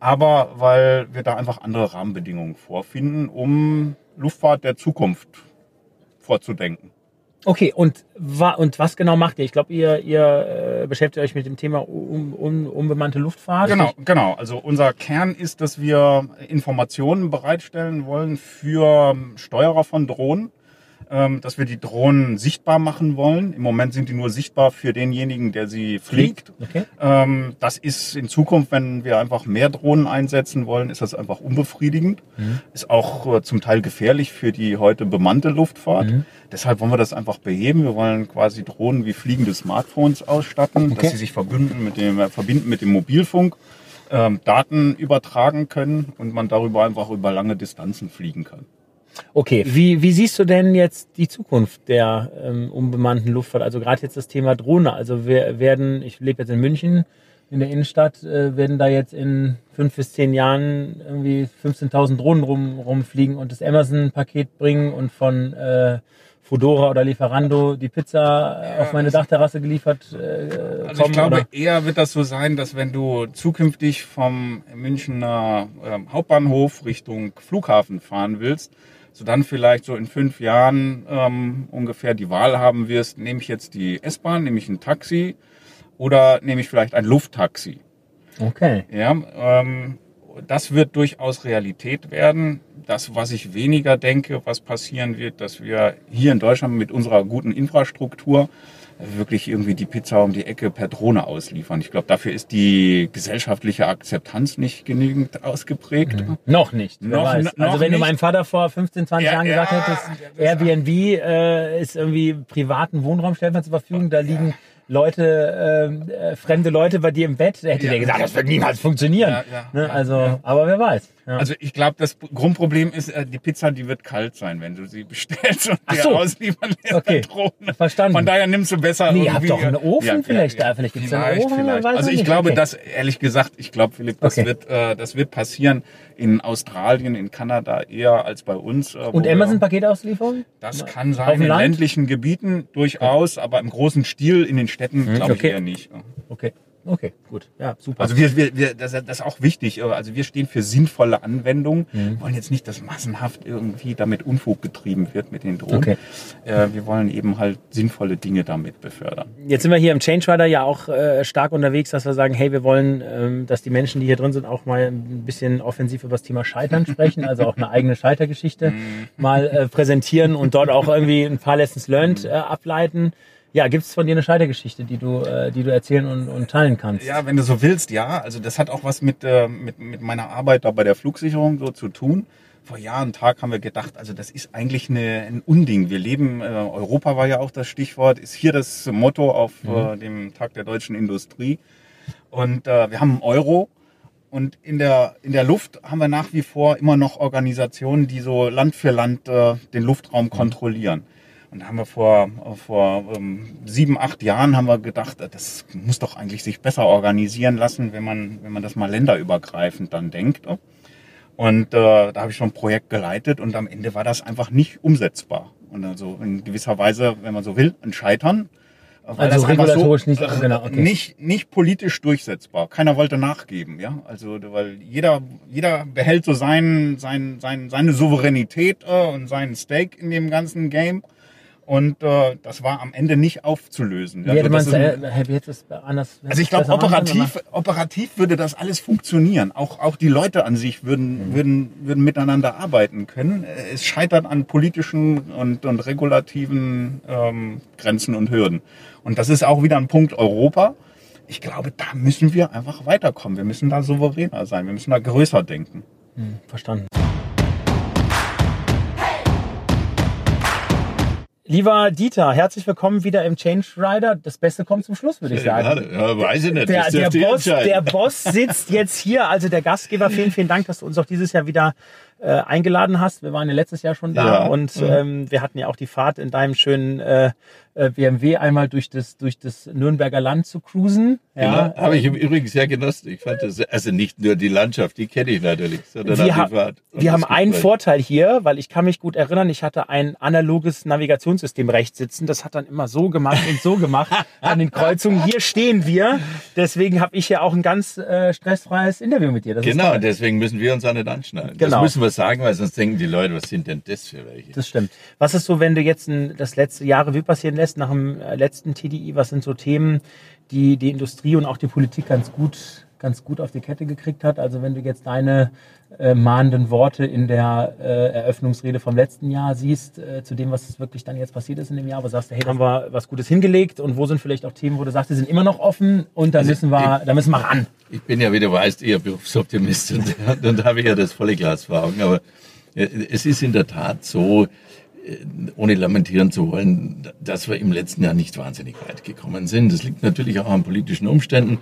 Speaker 5: Aber weil wir da einfach andere Rahmenbedingungen vorfinden, um Luftfahrt der Zukunft vorzudenken.
Speaker 1: Okay, und, wa und was genau macht ihr? Ich glaube, ihr, ihr äh, beschäftigt euch mit dem Thema un un unbemannte Luftfahrt.
Speaker 5: Genau, genau. Also unser Kern ist, dass wir Informationen bereitstellen wollen für Steuerer von Drohnen, ähm, dass wir die Drohnen sichtbar machen wollen. Im Moment sind die nur sichtbar für denjenigen, der sie fliegt.
Speaker 1: Okay.
Speaker 5: Ähm, das ist in Zukunft, wenn wir einfach mehr Drohnen einsetzen wollen, ist das einfach unbefriedigend.
Speaker 1: Mhm.
Speaker 5: Ist auch äh, zum Teil gefährlich für die heute bemannte Luftfahrt.
Speaker 1: Mhm.
Speaker 5: Deshalb wollen wir das einfach beheben. Wir wollen quasi Drohnen wie fliegende Smartphones ausstatten,
Speaker 1: Okay.
Speaker 5: dass sie sich verbinden mit dem, äh, verbinden mit dem Mobilfunk, ähm, Daten übertragen können und man darüber einfach über lange Distanzen fliegen kann.
Speaker 1: Okay, wie, wie siehst du denn jetzt die Zukunft der ähm, unbemannten Luftfahrt? Also gerade jetzt das Thema Drohne. Also wir werden, ich lebe jetzt in München, in der Innenstadt, äh, werden da jetzt in fünf bis zehn Jahren irgendwie 15.000 Drohnen rum, rumfliegen und das Amazon-Paket bringen und von äh, Fodora oder Lieferando die Pizza äh, auf meine Dachterrasse geliefert äh,
Speaker 5: Also
Speaker 1: kommen?
Speaker 5: ich glaube,
Speaker 1: oder?
Speaker 5: eher wird das so sein, dass wenn du zukünftig vom Münchner ähm, Hauptbahnhof Richtung Flughafen fahren willst, so dann vielleicht so in fünf Jahren ähm, ungefähr die Wahl haben wirst, nehme ich jetzt die S-Bahn, nehme ich ein Taxi oder nehme ich vielleicht ein Lufttaxi.
Speaker 1: Okay.
Speaker 5: Ja, ähm, das wird durchaus Realität werden. Das, was ich weniger denke, was passieren wird, dass wir hier in Deutschland mit unserer guten Infrastruktur wirklich irgendwie die Pizza um die Ecke per Drohne ausliefern. Ich glaube, dafür ist die gesellschaftliche Akzeptanz nicht genügend ausgeprägt.
Speaker 1: Noch nicht.
Speaker 5: Noch-
Speaker 1: weiß.
Speaker 5: noch
Speaker 1: also wenn du
Speaker 5: nicht.
Speaker 1: meinem Vater vor 15, 20
Speaker 5: Ja,
Speaker 1: Jahren gesagt
Speaker 5: ja,
Speaker 1: hättest, Airbnb äh, ist irgendwie privaten Wohnraum stellt man zur Verfügung, da liegen Leute, ähm, äh, fremde Leute bei dir im Bett, da hätte
Speaker 5: Ja.
Speaker 1: der gesagt, das wird niemals funktionieren.
Speaker 5: Ja, ja,
Speaker 1: ne? Also, aber wer weiß. Ja.
Speaker 5: Also ich glaube, das Grundproblem ist, äh, die Pizza, die wird kalt sein, wenn du sie bestellst und
Speaker 1: Ach
Speaker 5: dir
Speaker 1: so.
Speaker 5: ausliefern lässt
Speaker 1: Okay.
Speaker 5: Drohne.
Speaker 1: Verstanden.
Speaker 5: Von daher nimmst du besser
Speaker 1: Nee, ihr habt doch einen Ofen vielleicht da. Vielleicht gibt's einen
Speaker 5: vielleicht,
Speaker 1: Ofen,
Speaker 5: Vielleicht. Also
Speaker 1: es
Speaker 5: ich
Speaker 1: nicht.
Speaker 5: glaube,
Speaker 1: Okay.
Speaker 5: dass, ehrlich gesagt, ich glaube, Philipp, das,
Speaker 1: Okay.
Speaker 5: wird, äh, das wird passieren in Australien, in Kanada eher als bei uns. Äh,
Speaker 1: Und Amazon-Paketauslieferung?
Speaker 5: Das kann sein in
Speaker 1: Land?
Speaker 5: ländlichen Gebieten durchaus, aber im großen Stil in den Städten glaube
Speaker 1: okay.
Speaker 5: ich eher nicht.
Speaker 1: Okay, okay, gut. Ja, super.
Speaker 5: Also wir, wir, wir das, das ist auch wichtig. Also wir stehen für sinnvolle Anwendungen,
Speaker 1: Mhm.
Speaker 5: wollen jetzt nicht, dass massenhaft irgendwie damit Unfug getrieben wird mit den Drohnen.
Speaker 1: Okay.
Speaker 5: Äh, wir wollen eben halt sinnvolle Dinge damit befördern.
Speaker 1: Jetzt sind wir hier im Change Rider ja auch äh, stark unterwegs, dass wir sagen, hey, wir wollen, ähm, dass die Menschen, die hier drin sind, auch mal ein bisschen offensiv über das Thema Scheitern sprechen, also auch eine eigene Scheitergeschichte mal äh, präsentieren und dort auch irgendwie ein paar Lessons learned äh, ableiten. Ja, gibt es von dir eine Scheitergeschichte, die du, äh, die du erzählen und, und teilen kannst?
Speaker 5: Ja, wenn du so willst, ja. Also das hat auch was mit, äh, mit, mit meiner Arbeit da bei der Flugsicherung so zu tun. Vor Jahr und Tag haben wir gedacht, also das ist eigentlich eine, ein Unding. Wir leben, äh, Europa war ja auch das Stichwort, ist hier das Motto auf äh, dem Tag der deutschen Industrie. Und äh, wir haben einen Euro. Und in der, in der Luft haben wir nach wie vor immer noch Organisationen, die so Land für Land äh, den Luftraum kontrollieren. Und da haben wir vor, vor ähm, sieben, acht Jahren haben wir gedacht, äh, das muss doch eigentlich sich besser organisieren lassen, wenn man, wenn man das mal länderübergreifend dann denkt. Und äh, da habe ich schon ein Projekt geleitet und am Ende war das einfach nicht umsetzbar. Und also in gewisser Weise, wenn man so will, ein Scheitern. weil
Speaker 1: Also
Speaker 5: das
Speaker 1: regulatorisch nicht-
Speaker 5: äh,
Speaker 1: genau, okay.
Speaker 5: nicht, nicht politisch durchsetzbar. Keiner wollte nachgeben, ja. Also, weil jeder, jeder behält so sein, sein, sein, seine Souveränität äh, und seinen Stake in dem ganzen Game. Und äh, das war am Ende nicht aufzulösen.
Speaker 1: Wie hätte man es
Speaker 5: ein-
Speaker 1: äh, hätte es anders
Speaker 5: also ich glaube, operativ, operativ würde das alles funktionieren. Auch, auch die Leute an sich würden,
Speaker 1: Mhm.
Speaker 5: würden, würden miteinander arbeiten können. Es scheitert an politischen und, und regulativen ähm, Grenzen und Hürden. Und das ist auch wieder ein Punkt Europa. Ich glaube, da müssen wir einfach weiterkommen. Wir müssen da souveräner sein. Wir müssen da größer denken.
Speaker 1: Hm, verstanden. Lieber Dieter, herzlich willkommen wieder im Change Rider. Das Beste kommt zum Schluss, würde ich sagen.
Speaker 6: Gerade. Ja, weiß ich nicht.
Speaker 1: Der, der, Boss, der Boss sitzt jetzt hier, also der Gastgeber. Vielen, vielen Dank, dass du uns auch dieses Jahr wieder äh, eingeladen hast. Wir waren ja letztes Jahr schon da
Speaker 6: Ja.
Speaker 1: und ähm, wir hatten ja auch die Fahrt in deinem schönen äh, äh, BMW einmal durch das, durch das Nürnberger Land zu cruisen. Ja,
Speaker 6: Genau, habe ich im Übrigen sehr genossen. Ich fand das, also nicht nur die Landschaft, die kenne ich natürlich, sondern
Speaker 1: wir,
Speaker 6: die
Speaker 1: ha
Speaker 6: Fahrt.
Speaker 1: wir haben einen
Speaker 6: Gespräch.
Speaker 1: Vorteil hier, weil ich kann mich gut erinnern, ich hatte ein analoges Navigationssystem rechts sitzen. Das hat dann immer so gemacht und so gemacht an den Kreuzungen. Hier stehen wir. Deswegen habe ich ja auch ein ganz äh, stressfreies Interview mit dir. Das
Speaker 6: Genau, deswegen müssen wir uns auch nicht anschneiden.
Speaker 1: Genau.
Speaker 6: Das müssen wir sagen, weil sonst denken die Leute, was sind denn das für welche?
Speaker 1: Das stimmt. Was ist so, wenn du jetzt ein, das letzte Jahr Revue passieren lässt, nach dem äh, letzten TDI, was sind so Themen, die die Industrie und auch die Politik ganz gut, ganz gut auf die Kette gekriegt hat? Also wenn du jetzt deine äh, mahnenden Worte in der äh, Eröffnungsrede vom letzten Jahr siehst, äh, zu dem, was wirklich dann jetzt passiert ist in dem Jahr, wo sagst du, hey, da haben wir was Gutes hingelegt und wo sind vielleicht auch Themen, wo du sagst, die sind immer noch offen und da
Speaker 6: Also
Speaker 1: müssen wir, da müssen wir ran.
Speaker 6: Ich bin ja, wie du weißt, eher Berufsoptimist und dann habe ich ja das volle Glas vor Augen. Aber äh, es ist in der Tat so, äh, ohne lamentieren zu wollen, dass wir im letzten Jahr nicht wahnsinnig weit gekommen sind. Das liegt natürlich auch an politischen Umständen.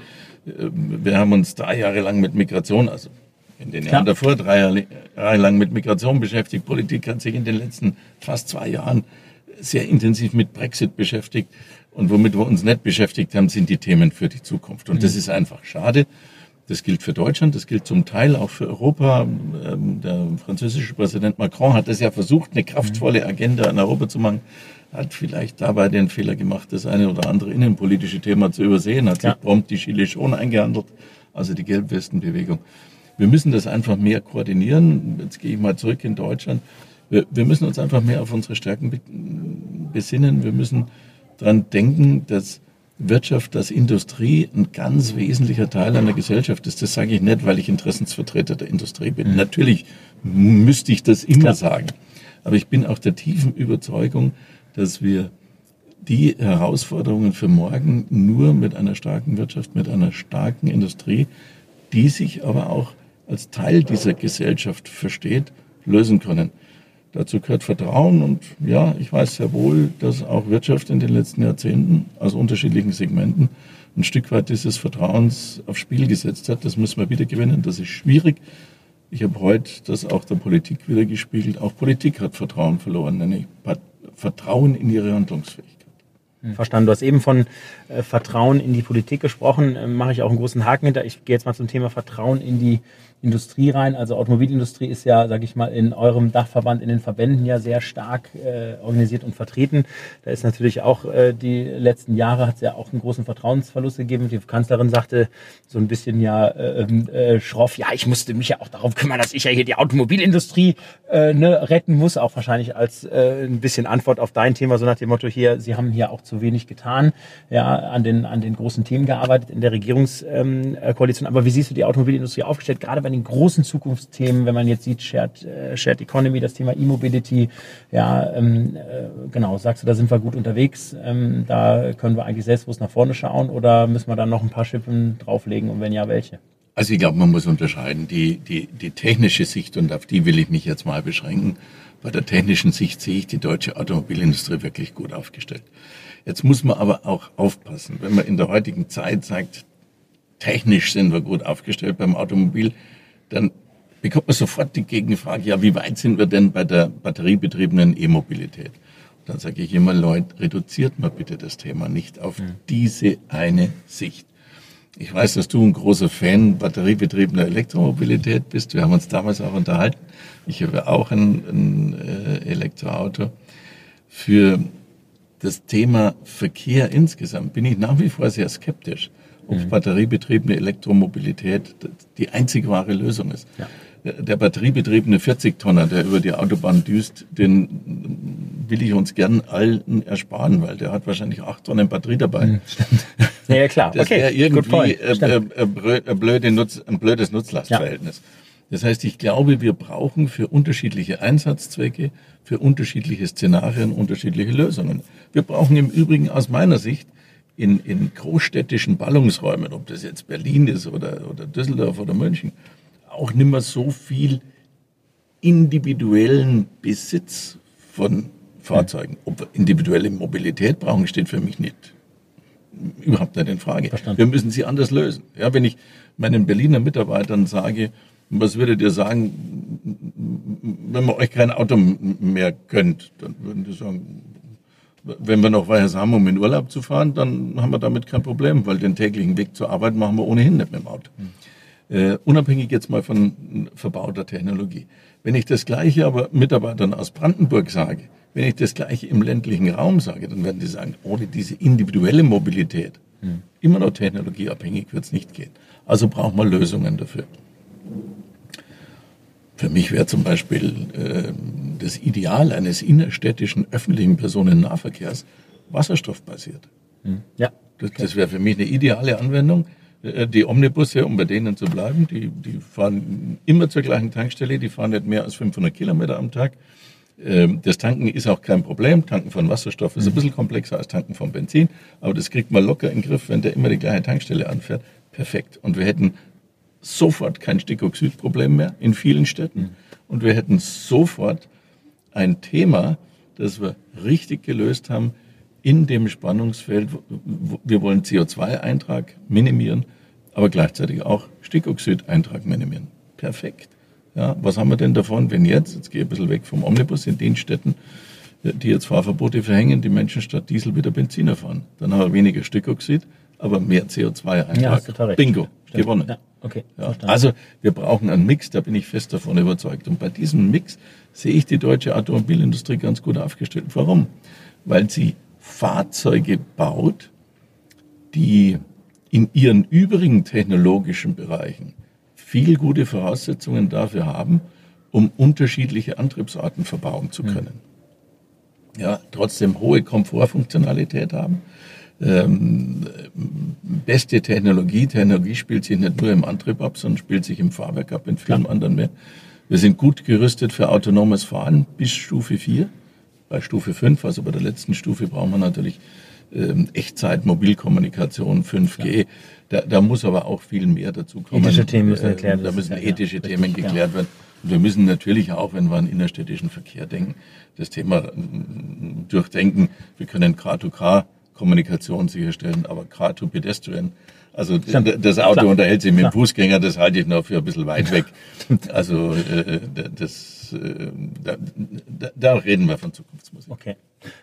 Speaker 6: Äh, Wir haben uns drei Jahre lang mit Migration, also in den Jahren davor drei Jahre Jahre lang mit Migration beschäftigt. Politik hat sich in den letzten fast zwei Jahren sehr intensiv mit Brexit beschäftigt. Und womit wir uns nicht beschäftigt haben, sind die Themen für die Zukunft. Und das ist einfach schade. Das gilt für Deutschland, das gilt zum Teil auch für Europa. Ähm, Der französische Präsident Macron hat es ja versucht, eine kraftvolle Agenda in Europa zu machen, hat vielleicht dabei den Fehler gemacht, das eine oder andere innenpolitische Thema zu übersehen, hat sich
Speaker 1: Ja.
Speaker 6: prompt die Gilets schon eingehandelt, also die Gelbwestenbewegung. Wir müssen das einfach mehr koordinieren. Jetzt gehe ich mal zurück in Deutschland. Wir, wir müssen uns einfach mehr auf unsere Stärken be besinnen. Wir müssen daran denken, dass Wirtschaft, dass Industrie ein ganz wesentlicher Teil einer Gesellschaft ist. Das sage ich nicht, weil ich Interessensvertreter der Industrie bin. Natürlich müsste ich das immer sagen. Aber ich bin auch der tiefen Überzeugung, dass wir die Herausforderungen für morgen nur mit einer starken Wirtschaft, mit einer starken Industrie, die sich aber auch als Teil dieser Gesellschaft versteht, lösen können. Dazu gehört Vertrauen und ja, ich weiß sehr wohl, dass auch Wirtschaft in den letzten Jahrzehnten aus unterschiedlichen Segmenten ein Stück weit dieses Vertrauens aufs Spiel gesetzt hat. Das müssen wir wieder gewinnen. Das ist schwierig. Ich habe heute das auch der Politik wieder gespiegelt. Auch Politik hat Vertrauen verloren, nämlich Vertrauen in ihre Handlungsfähigkeit.
Speaker 1: Verstanden. Du hast eben von äh, Vertrauen in die Politik gesprochen. Ähm, Mache ich auch einen großen Haken hinter. Ich gehe jetzt mal zum Thema Vertrauen in die Industrie rein. Also Automobilindustrie ist ja, sage ich mal, in eurem Dachverband, in den Verbänden ja sehr stark äh, organisiert und vertreten. Da ist natürlich auch äh, die letzten Jahre hat es ja auch einen großen Vertrauensverlust gegeben. Die Kanzlerin sagte so ein bisschen ja äh, äh, schroff, ja, ich musste mich ja auch darum kümmern, dass ich ja hier die Automobilindustrie äh, ne, retten muss. Auch wahrscheinlich als äh, ein bisschen Antwort auf dein Thema, so nach dem Motto hier, Sie haben hier auch zu wenig getan, ja, an den, an den großen Themen gearbeitet in der Regierungskoalition. Ähm, äh. Aber wie siehst du die Automobilindustrie aufgestellt, gerade bei den großen Zukunftsthemen, wenn man jetzt sieht, Shared, äh, Shared Economy, das Thema E-Mobility, ja, ähm, äh, genau, sagst du, da sind wir gut unterwegs, ähm, da können wir eigentlich selbstbewusst nach vorne schauen oder müssen wir dann noch ein paar Schippen drauflegen und wenn ja, welche?
Speaker 6: Also ich glaube, man muss unterscheiden. Die, die, die technische Sicht, und auf die will ich mich jetzt mal beschränken, bei der technischen Sicht sehe ich die deutsche Automobilindustrie wirklich gut aufgestellt. Jetzt muss man aber auch aufpassen, wenn man in der heutigen Zeit sagt, technisch sind wir gut aufgestellt beim Automobil, dann bekommt man sofort die Gegenfrage, ja, wie weit sind wir denn bei der batteriebetriebenen E-Mobilität? Dann sage ich immer, Leute, reduziert mal bitte das Thema nicht auf diese eine Sicht. Ich weiß, dass du ein großer Fan batteriebetriebener Elektromobilität bist. Wir haben uns damals auch unterhalten. Ich habe auch ein, ein äh, Elektroauto. Für das Thema Verkehr insgesamt bin ich nach wie vor sehr skeptisch, ob batteriebetriebene Elektromobilität die einzig wahre Lösung ist.
Speaker 1: Ja.
Speaker 6: Der- Der batteriebetriebene 40-Tonner, der über die Autobahn düst, den will ich uns gern allen ersparen, weil der hat wahrscheinlich acht Tonnen Batterie dabei.
Speaker 1: Ja, ja klar.
Speaker 6: Das wäre
Speaker 1: okay, good
Speaker 6: irgendwie
Speaker 1: point.
Speaker 6: äh,
Speaker 1: Stimmt.
Speaker 6: äh, äh, brö- äh, blöde Nutz, ein blödes Nutzlastverhältnis. Das heißt, ich glaube, wir brauchen für unterschiedliche Einsatzzwecke, für unterschiedliche Szenarien unterschiedliche Lösungen. Wir brauchen im Übrigen aus meiner Sicht in, in großstädtischen Ballungsräumen, ob das jetzt Berlin ist oder, oder Düsseldorf oder München, auch nicht mehr so viel individuellen Besitz von Fahrzeugen. Ob wir individuelle Mobilität brauchen, steht für mich nicht überhaupt nicht in Frage.
Speaker 1: Verstanden.
Speaker 6: Wir müssen sie anders lösen. Ja, wenn ich meinen Berliner Mitarbeitern sage, was würdet ihr sagen, wenn man euch kein Auto mehr gönnt, dann würden die sagen, wenn wir noch Weihers haben, um in Urlaub zu fahren, dann haben wir damit kein Problem, weil den täglichen Weg zur Arbeit machen wir ohnehin nicht mit dem Auto. Mhm. Äh, unabhängig jetzt mal von verbauter Technologie. Wenn ich das Gleiche aber Mitarbeitern aus Brandenburg sage, wenn ich das Gleiche im ländlichen Raum sage, dann werden die sagen, ohne diese individuelle Mobilität, mhm. immer noch technologieabhängig wird es nicht gehen. Also braucht man Lösungen dafür. Für mich wäre zum Beispiel äh, das Ideal eines innerstädtischen öffentlichen Personennahverkehrs wasserstoffbasiert.
Speaker 1: Hm. Ja.
Speaker 6: Das, das wäre für mich eine ideale Anwendung. Äh, die Omnibusse, um bei denen zu bleiben, die, die fahren immer zur gleichen Tankstelle, die fahren nicht mehr als 500 Kilometer am Tag. Ähm, das Tanken ist auch kein Problem. Tanken von Wasserstoff ist ein hm. bisschen komplexer als Tanken von Benzin, aber das kriegt man locker in den Griff, wenn der immer die gleiche Tankstelle anfährt. Perfekt. Und wir hätten sofort kein Stickoxidproblem mehr in vielen Städten. Und wir hätten sofort ein Thema, das wir richtig gelöst haben in dem Spannungsfeld. Wir wollen CO2-Eintrag minimieren, aber gleichzeitig auch Stickoxid-Eintrag minimieren. Perfekt. Ja, was haben wir denn davon, wenn jetzt, jetzt gehe ich ein bisschen weg vom Omnibus, in den Städten, die jetzt Fahrverbote verhängen, die Menschen statt Diesel wieder Benziner fahren. Dann haben wir weniger Stickoxid, aber mehr CO2-Eintrag.
Speaker 1: Ja,
Speaker 6: Bingo, gewonnen. Ja.
Speaker 1: Okay.
Speaker 6: Ja, also wir brauchen einen Mix, da bin ich fest davon überzeugt. Und bei diesem Mix sehe ich die deutsche Automobilindustrie ganz gut aufgestellt. Warum? Weil sie Fahrzeuge baut, die in ihren übrigen technologischen Bereichen viel gute Voraussetzungen dafür haben, um unterschiedliche Antriebsarten verbauen zu hm. können. Ja, trotzdem hohe Komfortfunktionalität haben, ähm, beste Technologie. Technologie spielt sich nicht nur im Antrieb ab, sondern spielt sich im Fahrwerk ab, in vielen ja. anderen mehr. Wir sind gut gerüstet für autonomes Fahren bis Stufe 4. Bei Stufe 5, also bei der letzten Stufe, brauchen wir natürlich ähm, Echtzeit, Mobilkommunikation, 5G. Ja. Da, da muss aber auch viel mehr dazu kommen.
Speaker 1: Ethische Themen müssen erklärt
Speaker 6: werden. Da müssen ethische ja, Themen richtig, geklärt werden. Und wir müssen natürlich auch, wenn wir an innerstädtischen Verkehr denken, das Thema äh, durchdenken. Wir können K2K Kommunikation sicherstellen, aber gerade to pedestrian. Also das Auto Klar. unterhält sich mit dem Fußgänger, das halte ich noch für ein bisschen weit weg. Also äh, das, äh, da, da, reden wir von Zukunftsmusik.
Speaker 1: Okay.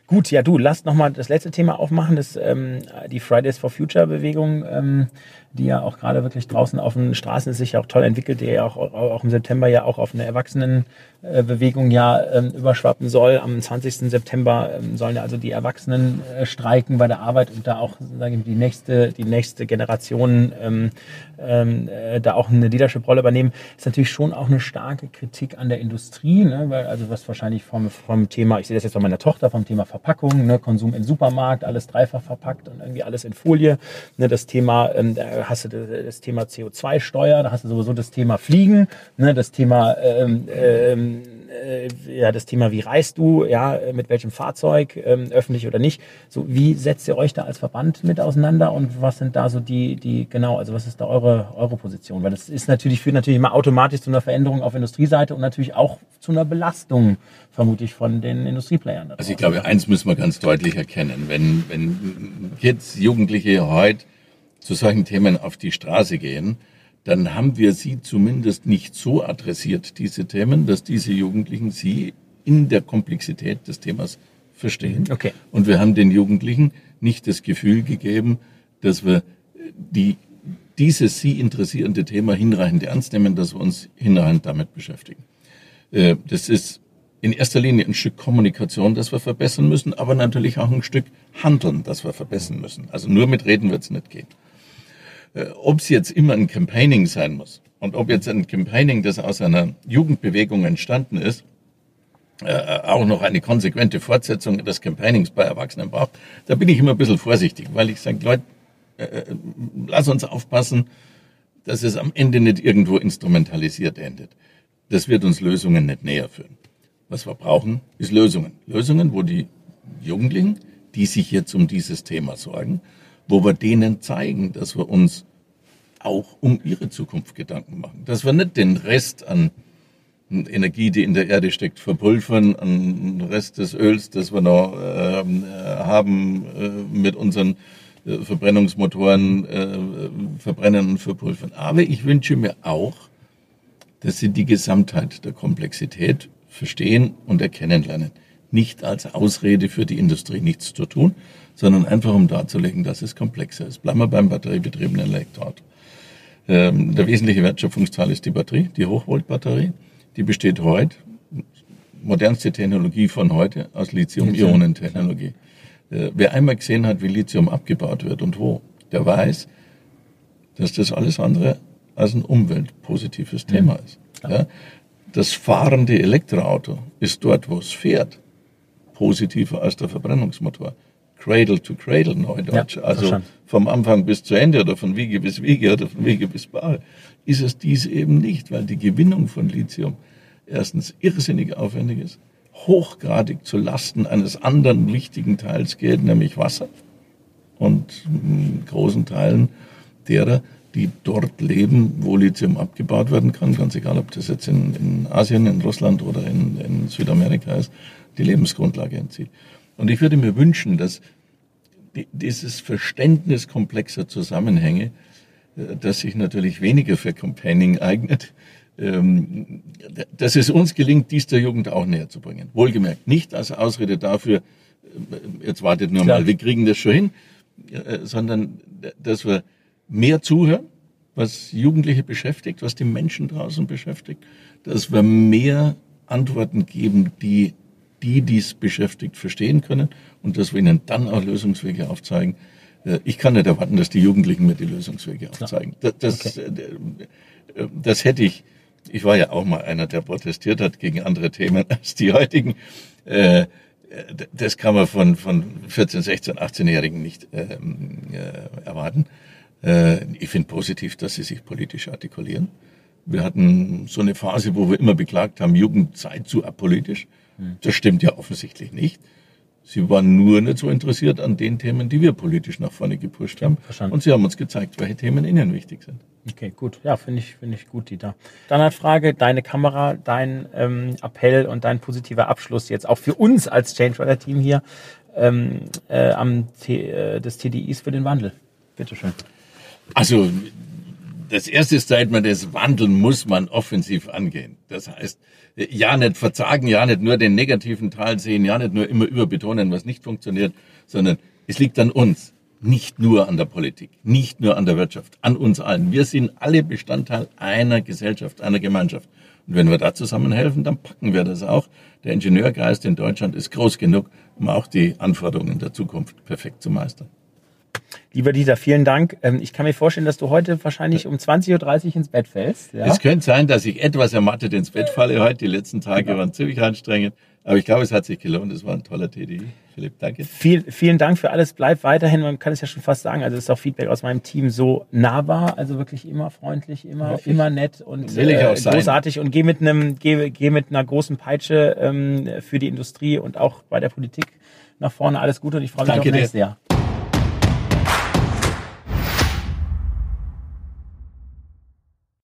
Speaker 1: Gut, ja du, lass nochmal das letzte Thema aufmachen, das, ähm, die Fridays for Future Bewegung. Ähm, die ja auch gerade wirklich draußen auf den Straßen sich ja auch toll entwickelt, die ja auch, auch im September ja auch auf eine Erwachsenenbewegung ja ähm, überschwappen soll. Am 20. September ähm, sollen ja also die Erwachsenen äh, streiken bei der Arbeit und da auch sagen die nächste, die nächste Generation ähm, ähm, äh, da auch eine Leadership-Rolle übernehmen. Ist natürlich schon auch eine starke Kritik an der Industrie, ne? weil also was wahrscheinlich vom, vom Thema, ich sehe das jetzt bei meiner Tochter, vom Thema Verpackung, ne? Konsum im Supermarkt, alles dreifach verpackt und irgendwie alles in Folie. Ne? Das Thema ähm, hast du das Thema CO2-Steuer, da hast du sowieso das Thema Fliegen, ne, das Thema ähm, ähm, äh, ja, das Thema, wie reist du, ja, mit welchem Fahrzeug, ähm, öffentlich oder nicht. So, wie setzt ihr euch da als Verband mit auseinander und was sind da so die, die, genau, also was ist da eure, eure Position? Weil das ist natürlich, führt natürlich immer automatisch zu einer Veränderung auf Industrieseite und natürlich auch zu einer Belastung, vermutlich von den Industrieplayern.
Speaker 6: Also ich glaube, eins müssen wir ganz deutlich erkennen. Wenn, wenn jetzt Jugendliche heute zu solchen Themen auf die Straße gehen, dann haben wir sie zumindest nicht so adressiert, diese Themen, dass diese Jugendlichen sie in der Komplexität des Themas verstehen.
Speaker 1: Okay.
Speaker 6: Und wir haben den Jugendlichen nicht das Gefühl gegeben, dass wir die, dieses sie interessierende Thema hinreichend ernst nehmen, dass wir uns hinreichend damit beschäftigen. Äh, das ist in erster Linie ein Stück Kommunikation, das wir verbessern müssen, aber natürlich auch ein Stück Handeln, das wir verbessern müssen. Also nur mit Reden wird es nicht gehen. Äh, ob es jetzt immer ein Campaigning sein muss und ob jetzt ein Campaigning, das aus einer Jugendbewegung entstanden ist, äh, auch noch eine konsequente Fortsetzung des Campaignings bei Erwachsenen braucht, da bin ich immer ein bisschen vorsichtig, weil ich sage, Leute, äh, äh, lass uns aufpassen, dass es am Ende nicht irgendwo instrumentalisiert endet. Das wird uns Lösungen nicht näher führen. Was wir brauchen, ist Lösungen. Lösungen, wo die Jugendlichen, die sich jetzt um dieses Thema sorgen, wo wir denen zeigen, dass wir uns auch um ihre Zukunft Gedanken machen. Dass wir nicht den Rest an Energie, die in der Erde steckt, verpulvern, an Rest des Öls, das wir noch ähm, äh, haben, äh, mit unseren äh, Verbrennungsmotoren äh, verbrennen und verpulvern. Aber ich wünsche mir auch, dass sie die Gesamtheit der Komplexität verstehen und erkennen lernen. Nicht als Ausrede für die Industrie nichts zu tun, sondern einfach um darzulegen, dass es komplexer ist. Bleiben wir beim batteriebetriebenen Elektroauto. Ähm, der wesentliche Wertschöpfungsteil ist die Batterie, die Hochvoltbatterie. Die besteht heute, modernste Technologie von heute, aus Lithium-Ionen-Technologie. Äh, wer einmal gesehen hat, wie Lithium abgebaut wird und wo, der weiß, dass das alles andere als ein umweltpositives mhm. Thema ist. Ja? Das fahrende Elektroauto ist dort, wo es fährt, positiver als der Verbrennungsmotor. Cradle to Cradle, Neudeutsch. Ja, also vom Anfang bis zu Ende oder von Wiege bis Wiege oder von Wiege bis Bar ist es dies eben nicht, weil die Gewinnung von Lithium erstens irrsinnig aufwendig ist, hochgradig zu Lasten eines anderen wichtigen Teils geht, nämlich Wasser. Und großen Teilen derer, die dort leben, wo Lithium abgebaut werden kann, ganz egal, ob das jetzt in, in Asien, in Russland oder in, in Südamerika ist, die Lebensgrundlage entzieht. Und ich würde mir wünschen, dass dieses Verständnis komplexer Zusammenhänge, äh, das sich natürlich weniger für Campaigning eignet, ähm, dass es uns gelingt, dies der Jugend auch näher zu bringen. Wohlgemerkt, nicht als Ausrede dafür, äh, jetzt wartet nur Klar. mal, wir kriegen das schon hin, äh, sondern dass wir mehr zuhören, was Jugendliche beschäftigt, was die Menschen draußen beschäftigt, dass wir mehr Antworten geben, die die dies beschäftigt verstehen können und dass wir ihnen dann auch Lösungswege aufzeigen. Äh, ich kann nicht erwarten, dass die Jugendlichen mir die Lösungswege aufzeigen. Das, das, okay. Äh, das hätte ich, ich war ja auch mal einer, der protestiert hat gegen andere Themen als die heutigen. Äh, das kann man von, von 14, 16, 18-Jährigen nicht ähm, erwarten. Ich finde positiv, dass sie sich politisch artikulieren. Wir hatten so eine Phase, wo wir immer beklagt haben, Jugend sei zu apolitisch. Das stimmt ja offensichtlich nicht. Sie waren nur nicht so interessiert an den Themen, die wir politisch nach vorne gepusht haben. Verstanden. Und sie haben uns gezeigt, welche Themen ihnen wichtig sind.
Speaker 1: Okay, gut. Ja, finde ich, finde ich gut, Dieter. Dann hat Frage, deine Kamera, dein ähm, Appell und dein positiver Abschluss jetzt auch für uns als Change-Team hier ähm, äh, am T, äh, des TDIs für den Wandel. Bitteschön.
Speaker 6: Also, das erste Statement ist, Wandeln muss man offensiv angehen. Das heißt, ja nicht verzagen, ja nicht nur den negativen Teil sehen, ja nicht nur immer überbetonen, was nicht funktioniert, sondern es liegt an uns, nicht nur an der Politik, nicht nur an der Wirtschaft, an uns allen. Wir sind alle Bestandteil einer Gesellschaft, einer Gemeinschaft. Und wenn wir da zusammenhelfen, dann packen wir das auch. Der Ingenieurgeist in Deutschland ist groß genug, um auch die Anforderungen der Zukunft perfekt zu meistern.
Speaker 1: Lieber Dieter, vielen Dank. Ähm, ich kann mir vorstellen, dass du heute wahrscheinlich um 20.30 Uhr ins Bett fällst.
Speaker 6: Ja? Es könnte sein, dass ich etwas ermattet ins Bett falle heute. Die letzten Tage genau. waren ziemlich anstrengend. Aber ich glaube, es hat sich gelohnt. Es war ein toller TDI. Philipp, danke.
Speaker 1: Viel, vielen Dank für alles. Bleib weiterhin, man kann es ja schon fast sagen, also ist auch Feedback aus meinem Team so nahbar, also wirklich immer freundlich, immer, ja, immer nett und äh, großartig und geh mit einem, geh, geh mit einer großen Peitsche ähm, für die Industrie und auch bei der Politik nach vorne. Alles Gute und ich freue mich
Speaker 6: danke
Speaker 1: auf nächstes
Speaker 6: Jahr.